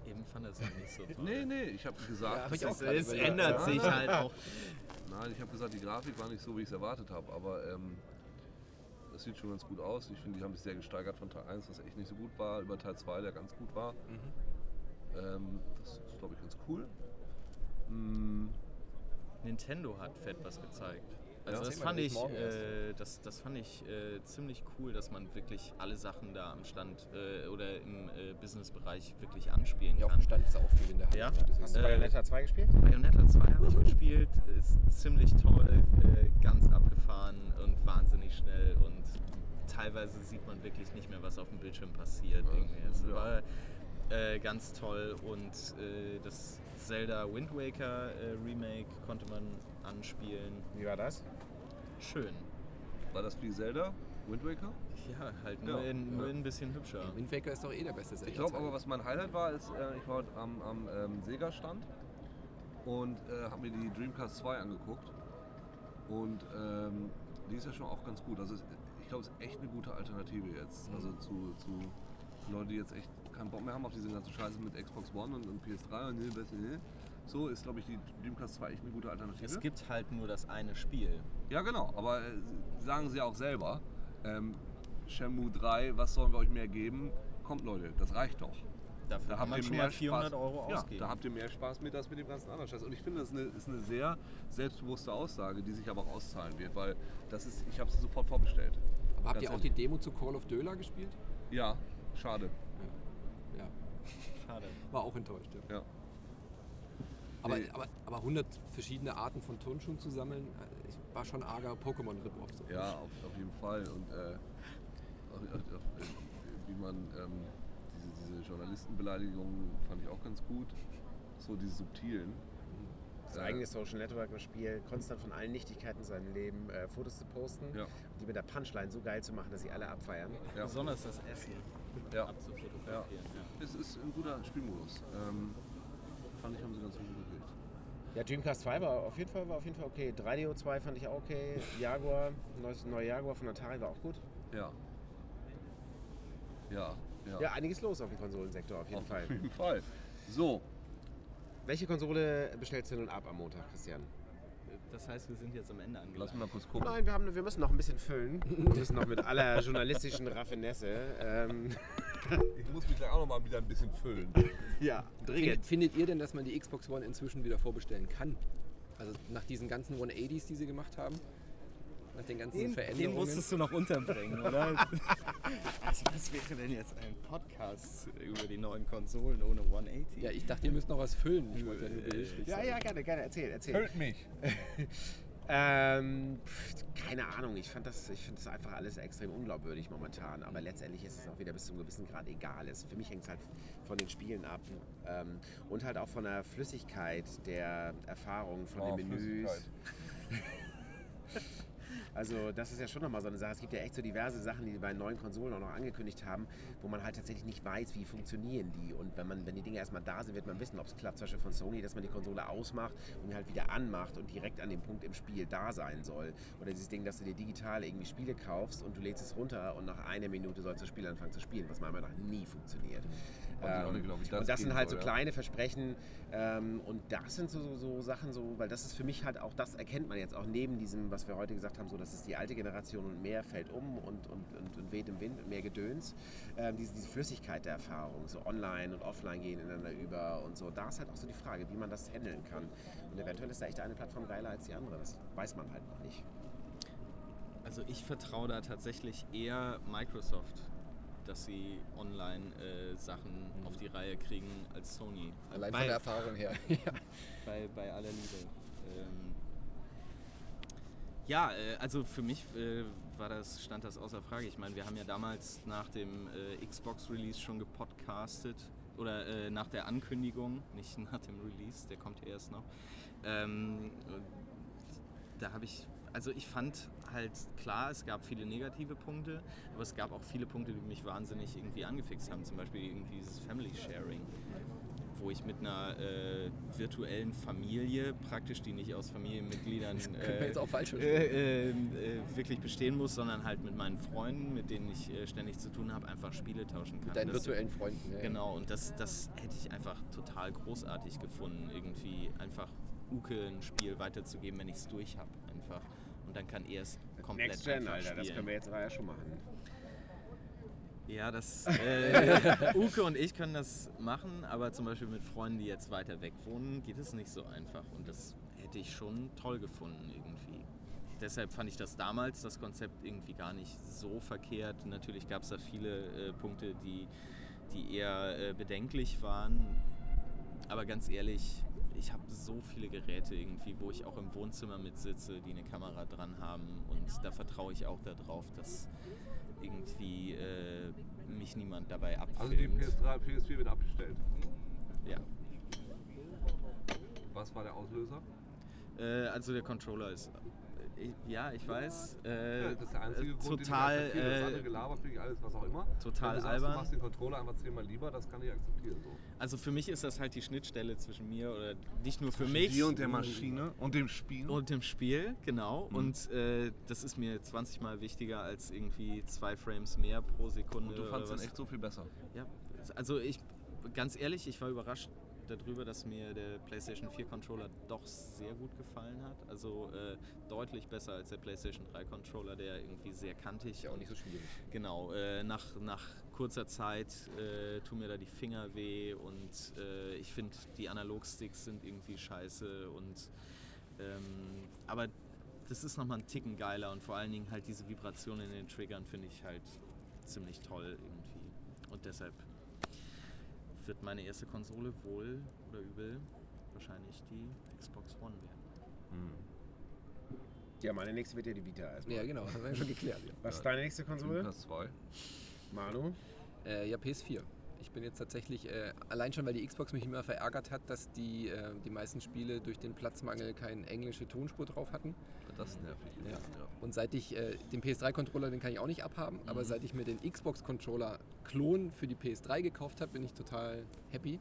[SPEAKER 3] Eben fand er es nicht so toll.
[SPEAKER 1] Nee, nee, ich habe gesagt,
[SPEAKER 4] ich
[SPEAKER 3] Es, es ändert
[SPEAKER 1] Ja.
[SPEAKER 3] sich halt auch.
[SPEAKER 1] Nein, ich habe gesagt, die Grafik war nicht so, wie ich es erwartet habe, aber ähm, das sieht schon ganz gut aus. Ich finde, die haben sich sehr gesteigert von Teil 1, was echt nicht so gut war, über Teil 2, der ganz gut war. Ähm, das ist, glaube ich, ganz cool. Mm,
[SPEAKER 3] Nintendo hat fett was gezeigt.
[SPEAKER 1] Ja.
[SPEAKER 3] Also das
[SPEAKER 4] Sehen wir
[SPEAKER 3] fand ich, äh, das, das fand ich äh, ziemlich cool, dass man wirklich alle Sachen da am Stand äh, oder im äh, Businessbereich wirklich anspielen
[SPEAKER 4] Ja, auf
[SPEAKER 3] kann.
[SPEAKER 4] dem Stand ist auch viel in der Hand.
[SPEAKER 3] Ja.
[SPEAKER 4] Das
[SPEAKER 2] Hast du
[SPEAKER 3] Äh,
[SPEAKER 2] Bayonetta 2 gespielt?
[SPEAKER 3] Bayonetta 2 habe ich gespielt, ist ziemlich toll, äh, ganz abgefahren und wahnsinnig schnell und teilweise sieht man wirklich nicht mehr, was auf dem Bildschirm passiert.
[SPEAKER 1] Ja.
[SPEAKER 3] war äh, ganz toll und äh, das Zelda Wind Waker äh, Remake konnte man anspielen.
[SPEAKER 2] Wie war das?
[SPEAKER 3] Schön.
[SPEAKER 1] war das wie Zelda? Wind Waker?
[SPEAKER 3] Ja, halt
[SPEAKER 1] Ja,
[SPEAKER 3] nur, in, nur
[SPEAKER 1] ja.
[SPEAKER 3] ein bisschen hübscher.
[SPEAKER 4] Wind Waker ist doch eh der beste Zelda.
[SPEAKER 1] Ich glaube aber, was mein Highlight war, ist, äh, ich war heute am, am ähm, Sega-Stand und äh, habe mir die Dreamcast 2 angeguckt. Und ähm, die ist ja schon auch ganz gut. Also ich glaube, es ist echt eine gute Alternative jetzt. Also zu, zu Leuten, die jetzt echt keinen Bock mehr haben auf diese ganze Scheiße mit Xbox One und, und PS3 und ne, was, ne. So ist, glaube ich, die Dreamcast 2 echt eine gute Alternative.
[SPEAKER 3] Es gibt halt nur das eine Spiel.
[SPEAKER 1] Ja, genau, aber äh, sagen sie auch selber. Ähm, Shenmue 3, was sollen wir euch mehr geben? Kommt Leute, das reicht doch.
[SPEAKER 3] Dafür
[SPEAKER 1] Da
[SPEAKER 3] kann
[SPEAKER 1] habt
[SPEAKER 3] man
[SPEAKER 1] ihr
[SPEAKER 3] schon
[SPEAKER 1] mehr
[SPEAKER 3] mal 400
[SPEAKER 1] Spaß.
[SPEAKER 3] Euro
[SPEAKER 1] ja,
[SPEAKER 3] ausgeben.
[SPEAKER 1] Da habt ihr mehr Spaß mit als mit dem ganzen anderen Scheiß. Und ich finde, das ist eine, ist eine sehr selbstbewusste Aussage, die sich aber auch auszahlen wird, weil das ist, ich habe sie sofort vorbestellt.
[SPEAKER 4] aber habt ihr auch die Demo zu Call of Döler gespielt?
[SPEAKER 1] Ja, schade.
[SPEAKER 4] Ja.
[SPEAKER 3] Schade.
[SPEAKER 4] War auch enttäuscht, ja.
[SPEAKER 1] Ja.
[SPEAKER 4] Aber,
[SPEAKER 1] Nee.
[SPEAKER 4] aber, aber 100 verschiedene Arten von Turnschuhen zu sammeln, äh, ich war schon arger Pokémon-Rip-Off. So.
[SPEAKER 1] Ja, auf, auf jeden Fall. Und äh, auch, auch, äh, wie man ähm, diese, diese Journalistenbeleidigungen fand ich auch ganz gut. So diese subtilen.
[SPEAKER 2] Das
[SPEAKER 1] Äh,
[SPEAKER 2] eigene Social Network im Spiel, konstant von allen Nichtigkeiten in seinem Leben äh, Fotos zu posten,
[SPEAKER 1] Ja.
[SPEAKER 2] die mit der Punchline so geil zu machen, dass sie alle abfeiern.
[SPEAKER 1] Ja.
[SPEAKER 3] Besonders das Essen
[SPEAKER 1] Ja.
[SPEAKER 3] abzufotografieren. Ja.
[SPEAKER 1] Es ist ein guter Spielmodus. Ähm, fand ich, haben sie ganz gut.
[SPEAKER 2] Ja, Dreamcast 2 war auf jeden Fall, war auf jeden Fall okay. 3DO 2 fand ich auch okay. Jaguar, neues, neue Jaguar von Atari war auch gut.
[SPEAKER 1] Ja. Ja, ja.
[SPEAKER 2] Ja, einiges los auf dem Konsolensektor auf jeden
[SPEAKER 1] auf
[SPEAKER 2] Fall.
[SPEAKER 1] jeden Fall. So,
[SPEAKER 2] Welche Konsole bestellst du nun ab am Montag, Christian?
[SPEAKER 3] Das heißt, wir sind jetzt am Ende
[SPEAKER 1] lass
[SPEAKER 3] angelangt.
[SPEAKER 1] mich mal kurz gucken.
[SPEAKER 2] Nein, wir, haben, wir müssen noch ein bisschen füllen. Wir müssen noch mit aller journalistischen Raffinesse. Ähm,
[SPEAKER 1] Ich muss mich gleich auch noch mal wieder ein bisschen füllen.
[SPEAKER 2] ja,
[SPEAKER 4] Findet, findet ihr denn, dass man die Xbox One inzwischen wieder vorbestellen kann? Also nach diesen ganzen 180s, die sie gemacht haben? Nach den ganzen Veränderungen?
[SPEAKER 3] du noch unterbringen, oder? also was wäre denn jetzt ein Podcast über die neuen Konsolen ohne 180?
[SPEAKER 4] ja, ich dachte, ihr müsst noch was füllen. Ich wollte behilflich
[SPEAKER 2] Ja, ja, gerne, gerne. Erzähl, erzähl.
[SPEAKER 1] Füllt mich.
[SPEAKER 2] Ähm, pff, keine Ahnung, ich fand das, ich finde das einfach alles extrem unglaubwürdig momentan. Aber letztendlich ist es auch wieder bis zu einem gewissen Grad egal. Es, für mich hängt es halt von den Spielen ab ähm, und halt auch von der Flüssigkeit der Erfahrung, von
[SPEAKER 1] Oh,
[SPEAKER 2] den Menüs. Also das ist ja schon nochmal so eine Sache. Es gibt ja echt so diverse Sachen, die die bei neuen Konsolen auch noch angekündigt haben, wo man halt tatsächlich nicht weiß, wie funktionieren die. Und wenn man, wenn die Dinge erstmal da sind, wird man wissen, ob es klappt. Zum Beispiel von Sony, dass man die Konsole ausmacht und halt wieder anmacht und direkt an dem Punkt im Spiel da sein soll. Oder dieses Ding, dass du dir digital irgendwie Spiele kaufst und du lädst es runter und nach einer Minute sollst du das Spiel anfangen zu spielen, was meiner Meinung nach nie funktioniert.
[SPEAKER 1] Weiß ich das
[SPEAKER 2] und das sind halt so
[SPEAKER 1] ja.
[SPEAKER 2] kleine Versprechen ähm, und das sind so, so, so Sachen, so, weil das ist für mich halt auch, das erkennt man jetzt auch neben diesem, was wir heute gesagt haben, so das ist die alte Generation und mehr fällt um und, und, und, und weht im Wind und mehr Gedöns. Ähm, diese, diese Flüssigkeit der Erfahrung, so online und offline gehen ineinander über und so, da ist halt auch so die Frage, wie man das handeln kann. Und eventuell ist da echt eine Plattform geiler als die andere, das weiß man halt noch nicht.
[SPEAKER 3] Also ich vertraue da tatsächlich eher Microsoft, dass sie online äh, Sachen auf die Reihe kriegen als Sony.
[SPEAKER 4] Allein
[SPEAKER 3] bei,
[SPEAKER 4] von der Erfahrung her. ja.
[SPEAKER 3] bei, bei aller Liebe. Ähm, ja, äh, also für mich äh, war das, stand das außer Frage. Ich meine, wir haben ja damals nach dem äh, Xbox-Release schon gepodcastet oder äh, nach der Ankündigung, nicht nach dem Release, der kommt ja erst noch. Ähm, da habe ich also ich fand halt klar, es gab viele negative Punkte, aber es gab auch viele Punkte, die mich wahnsinnig irgendwie angefixt haben. Zum Beispiel irgendwie dieses Family Sharing, wo ich mit einer äh, virtuellen Familie, praktisch die nicht aus Familienmitgliedern
[SPEAKER 4] verstehen.
[SPEAKER 3] äh, äh, äh, wirklich bestehen muss, sondern halt mit meinen Freunden, mit denen ich äh, ständig zu tun habe, einfach Spiele tauschen kann.
[SPEAKER 4] Deinen
[SPEAKER 3] Das-
[SPEAKER 4] virtuellen Freunden. Ja, ja.
[SPEAKER 3] Genau, und das, das hätte ich einfach total großartig gefunden, irgendwie einfach Uke ein Spiel weiterzugeben, wenn ich es durch habe, einfach. Und dann kann er es komplett
[SPEAKER 2] Next Gen, Alter, das
[SPEAKER 3] spielen.
[SPEAKER 2] können wir jetzt aber ja schon machen.
[SPEAKER 3] Ja, das. Äh, Uke und ich können das machen, aber zum Beispiel mit Freunden, die jetzt weiter weg wohnen, geht es nicht so einfach. Und das hätte ich schon toll gefunden irgendwie. Deshalb fand ich das damals, das Konzept, irgendwie gar nicht so verkehrt. Natürlich gab es da viele äh, Punkte, die, die eher äh, bedenklich waren. Aber ganz ehrlich, ich habe so viele Geräte irgendwie, wo ich auch im Wohnzimmer mitsitze, die eine Kamera dran haben. Und da vertraue ich auch darauf, dass irgendwie äh, mich niemand dabei abfilmt.
[SPEAKER 1] Also die PS3, PS4 wird abgestellt.
[SPEAKER 3] ja.
[SPEAKER 1] Was war der Auslöser?
[SPEAKER 3] Äh, also der Controller ist. Ich, ja, ich weiß. Äh,
[SPEAKER 1] Ja, das ist der einzige
[SPEAKER 3] äh,
[SPEAKER 1] Grund, den
[SPEAKER 3] total,
[SPEAKER 1] ich akzeptiere. Das andere
[SPEAKER 3] äh,
[SPEAKER 1] Gelaber finde ich alles, was auch immer.
[SPEAKER 3] total
[SPEAKER 1] Wenn du sagst,
[SPEAKER 3] albern.
[SPEAKER 1] Du machst den Controller einfach zehnmal lieber, das kann ich akzeptieren. So.
[SPEAKER 3] also für mich ist das halt die Schnittstelle zwischen mir oder nicht nur für mich
[SPEAKER 1] Dir und der Maschine und dem Spiel.
[SPEAKER 3] und dem Spiel, genau.
[SPEAKER 1] Mhm.
[SPEAKER 3] Und äh, das ist mir 20 Mal wichtiger als irgendwie zwei Frames mehr pro Sekunde.
[SPEAKER 1] Und du den
[SPEAKER 3] was.
[SPEAKER 1] echt so viel besser.
[SPEAKER 3] Ja, also ich, ganz ehrlich, ich war überrascht darüber, dass mir der PlayStation 4 Controller doch sehr gut gefallen hat. Also äh, deutlich besser als der PlayStation 3 Controller, der irgendwie sehr kantig
[SPEAKER 4] ja auch nicht so schwierig.
[SPEAKER 3] Genau, äh, nach, nach kurzer Zeit äh, tun mir da die Finger weh und äh, ich finde, die Analogsticks sind irgendwie scheiße und ähm, aber das ist nochmal ein Ticken geiler und vor allen Dingen halt diese Vibration in den Triggern finde ich halt ziemlich toll irgendwie. Und deshalb wird meine erste Konsole wohl oder übel wahrscheinlich die Xbox One werden.
[SPEAKER 2] Ja, meine nächste wird ja die Vita erstmal.
[SPEAKER 4] Ja, genau, haben wir ja schon geklärt. Ja.
[SPEAKER 2] Was ist deine nächste Konsole?
[SPEAKER 1] PS2.
[SPEAKER 2] Manu?
[SPEAKER 4] Äh, ja, PS4. Ich bin jetzt tatsächlich, äh, allein schon, weil die Xbox mich immer verärgert hat, dass die, äh, die meisten Spiele durch den Platzmangel keine englische Tonspur drauf hatten.
[SPEAKER 1] Das ist nervig.
[SPEAKER 4] Ja.
[SPEAKER 1] Ja.
[SPEAKER 4] Und seit ich äh, den PS3-Controller, den kann ich auch nicht abhaben, aber seit ich mir den Xbox-Controller-Klon für die PS3 gekauft habe, bin ich total happy.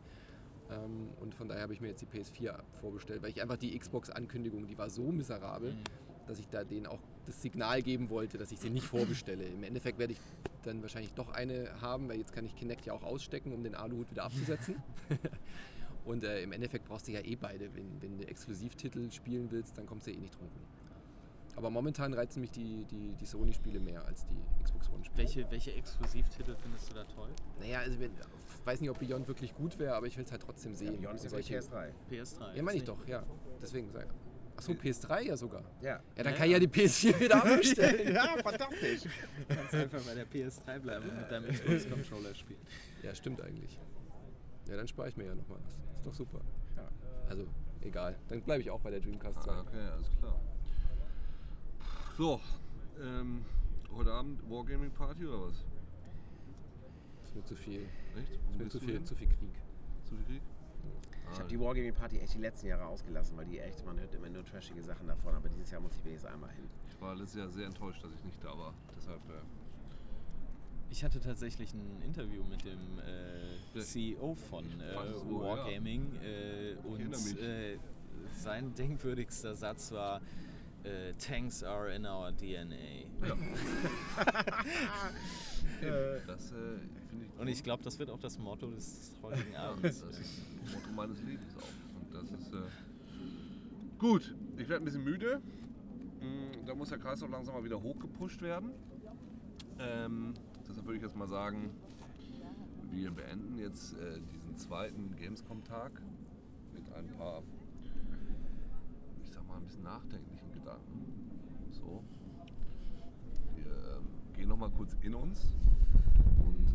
[SPEAKER 4] Ähm, und von daher habe ich mir jetzt die PS4 vorbestellt, weil ich einfach die Xbox-Ankündigung, die war so miserabel, dass ich da denen auch das Signal geben wollte, dass ich sie nicht vorbestelle. Im Endeffekt werde ich dann wahrscheinlich doch eine haben, weil jetzt kann ich Kinect ja auch ausstecken, um den Aluhut wieder abzusetzen. Und äh, im Endeffekt brauchst du ja eh beide. Wenn, wenn du Exklusivtitel spielen willst, dann kommst du ja eh nicht drum rum. Aber momentan reizen mich die, die, die Sony-Spiele mehr als die Xbox One-Spiele.
[SPEAKER 3] Welche, welche Exklusivtitel findest du da toll?
[SPEAKER 4] Naja, also wenn, ich weiß nicht, ob Beyond wirklich gut wäre, aber ich will es halt trotzdem sehen.
[SPEAKER 2] Beyond ist ja
[SPEAKER 4] Solche-
[SPEAKER 2] PS3.
[SPEAKER 3] PS3.
[SPEAKER 4] Ja, meine ich doch, ja. Deswegen sag Achso, PS3 ja sogar.
[SPEAKER 2] Ja.
[SPEAKER 4] Ja, dann kann ich ja die PS4 wieder abbestellen.
[SPEAKER 2] ja, fantastisch.
[SPEAKER 3] Du kannst einfach bei der PS3 bleiben und mit deinem Xbox-Controller spielen.
[SPEAKER 4] ja, stimmt eigentlich. Ja, dann spare ich mir ja nochmal was. Ist doch super.
[SPEAKER 2] Ja.
[SPEAKER 4] Also, egal. Dann bleibe ich auch bei der Dreamcast 2.
[SPEAKER 1] Ah, okay, alles klar. So, ähm, heute Abend Wargaming Party oder was?
[SPEAKER 4] Ist mir zu viel.
[SPEAKER 1] Echt?
[SPEAKER 4] Ist mir zu viel,
[SPEAKER 1] hin?
[SPEAKER 4] zu viel Krieg.
[SPEAKER 1] Zu viel Krieg?
[SPEAKER 2] Ich habe die Wargaming Party echt die letzten Jahre ausgelassen, weil die echt, man hört immer nur trashige Sachen davon, aber dieses Jahr muss ich wenigstens einmal hin.
[SPEAKER 1] Ich war letztes Jahr sehr enttäuscht, dass ich nicht da war. Deshalb, äh,
[SPEAKER 3] Ich hatte tatsächlich ein Interview mit dem äh,
[SPEAKER 1] Ja.
[SPEAKER 3] CEO von äh,
[SPEAKER 1] ja.
[SPEAKER 3] Wargaming äh, und äh, sein denkwürdigster Satz war äh, Tanks are in our DNA.
[SPEAKER 1] das äh, ich.
[SPEAKER 3] Und ich glaube, das wird auch das Motto des heutigen Abends.
[SPEAKER 1] das ist das Motto meines Lebens auch. Und das ist. Äh, gut, ich werde ein bisschen müde. Mm, Da muss der Kreis auch langsam mal wieder hochgepusht werden. Ähm, deshalb würde ich jetzt mal sagen, wir beenden jetzt äh, diesen zweiten Gamescom-Tag mit ein paar, ich sag mal, ein bisschen nachdenklichen Gedanken. So. Wir ähm, gehen nochmal kurz in uns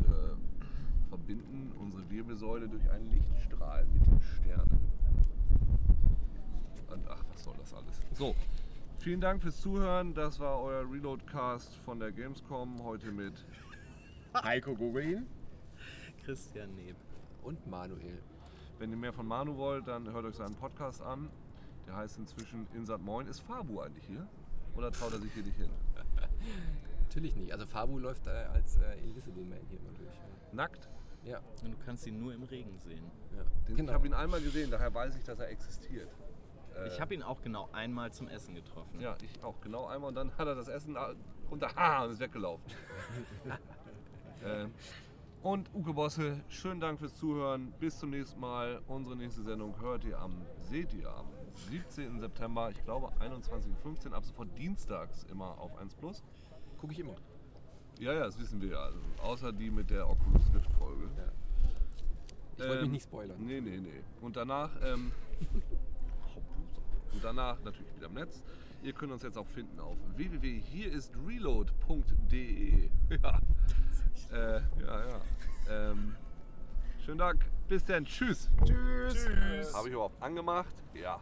[SPEAKER 1] äh, verbinden unsere Wirbelsäule durch einen Lichtstrahl mit den Sternen. Und ach, was soll das alles? So, vielen Dank fürs Zuhören. Das war euer Reloadcast von der Gamescom. Heute mit
[SPEAKER 2] Heiko Gogolin.
[SPEAKER 3] Christian Neb.
[SPEAKER 4] Und Manuel.
[SPEAKER 1] Wenn ihr mehr von Manu wollt, dann hört euch seinen Podcast an. Der heißt inzwischen Insat Moin. Ist Fabu eigentlich hier? Oder traut er sich hier nicht hin?
[SPEAKER 4] Natürlich nicht. Also Fabu läuft äh, als äh, Invisible Man hier immer durch.
[SPEAKER 1] Nackt?
[SPEAKER 4] Ja.
[SPEAKER 3] Und du kannst ihn nur im Regen sehen.
[SPEAKER 4] ja.
[SPEAKER 1] Den,
[SPEAKER 4] Genau.
[SPEAKER 1] Ich habe ihn einmal gesehen, daher weiß ich, dass er existiert. Äh,
[SPEAKER 3] Ich habe ihn auch genau einmal zum Essen getroffen.
[SPEAKER 1] Ja, ich auch. Genau einmal. Und dann hat er das Essen runter ha, und ist weggelaufen. ähm, und Uke Bosse, schönen Dank fürs Zuhören. Bis zum nächsten Mal. Unsere nächste Sendung hört ihr am, seht ihr am 17. September, ich glaube 21.15 Uhr, ab sofort dienstags immer auf 1 Plus.
[SPEAKER 4] Gucke ich immer.
[SPEAKER 1] Ja, ja, das wissen wir ja. Also, außer die mit der Oculus Rift Folge.
[SPEAKER 4] Ja. Ich wollte mich
[SPEAKER 1] Ähm,
[SPEAKER 4] nicht spoilern.
[SPEAKER 1] Nee, nee, nee. Und danach, ähm, und danach natürlich wieder im Netz. Ihr könnt uns jetzt auch finden auf www.hieristreload.de. Ja. Äh, ja, ja. Ähm, schönen Dank. Bis dann. Tschüss. Tschüss. Habe ich überhaupt angemacht? Ja.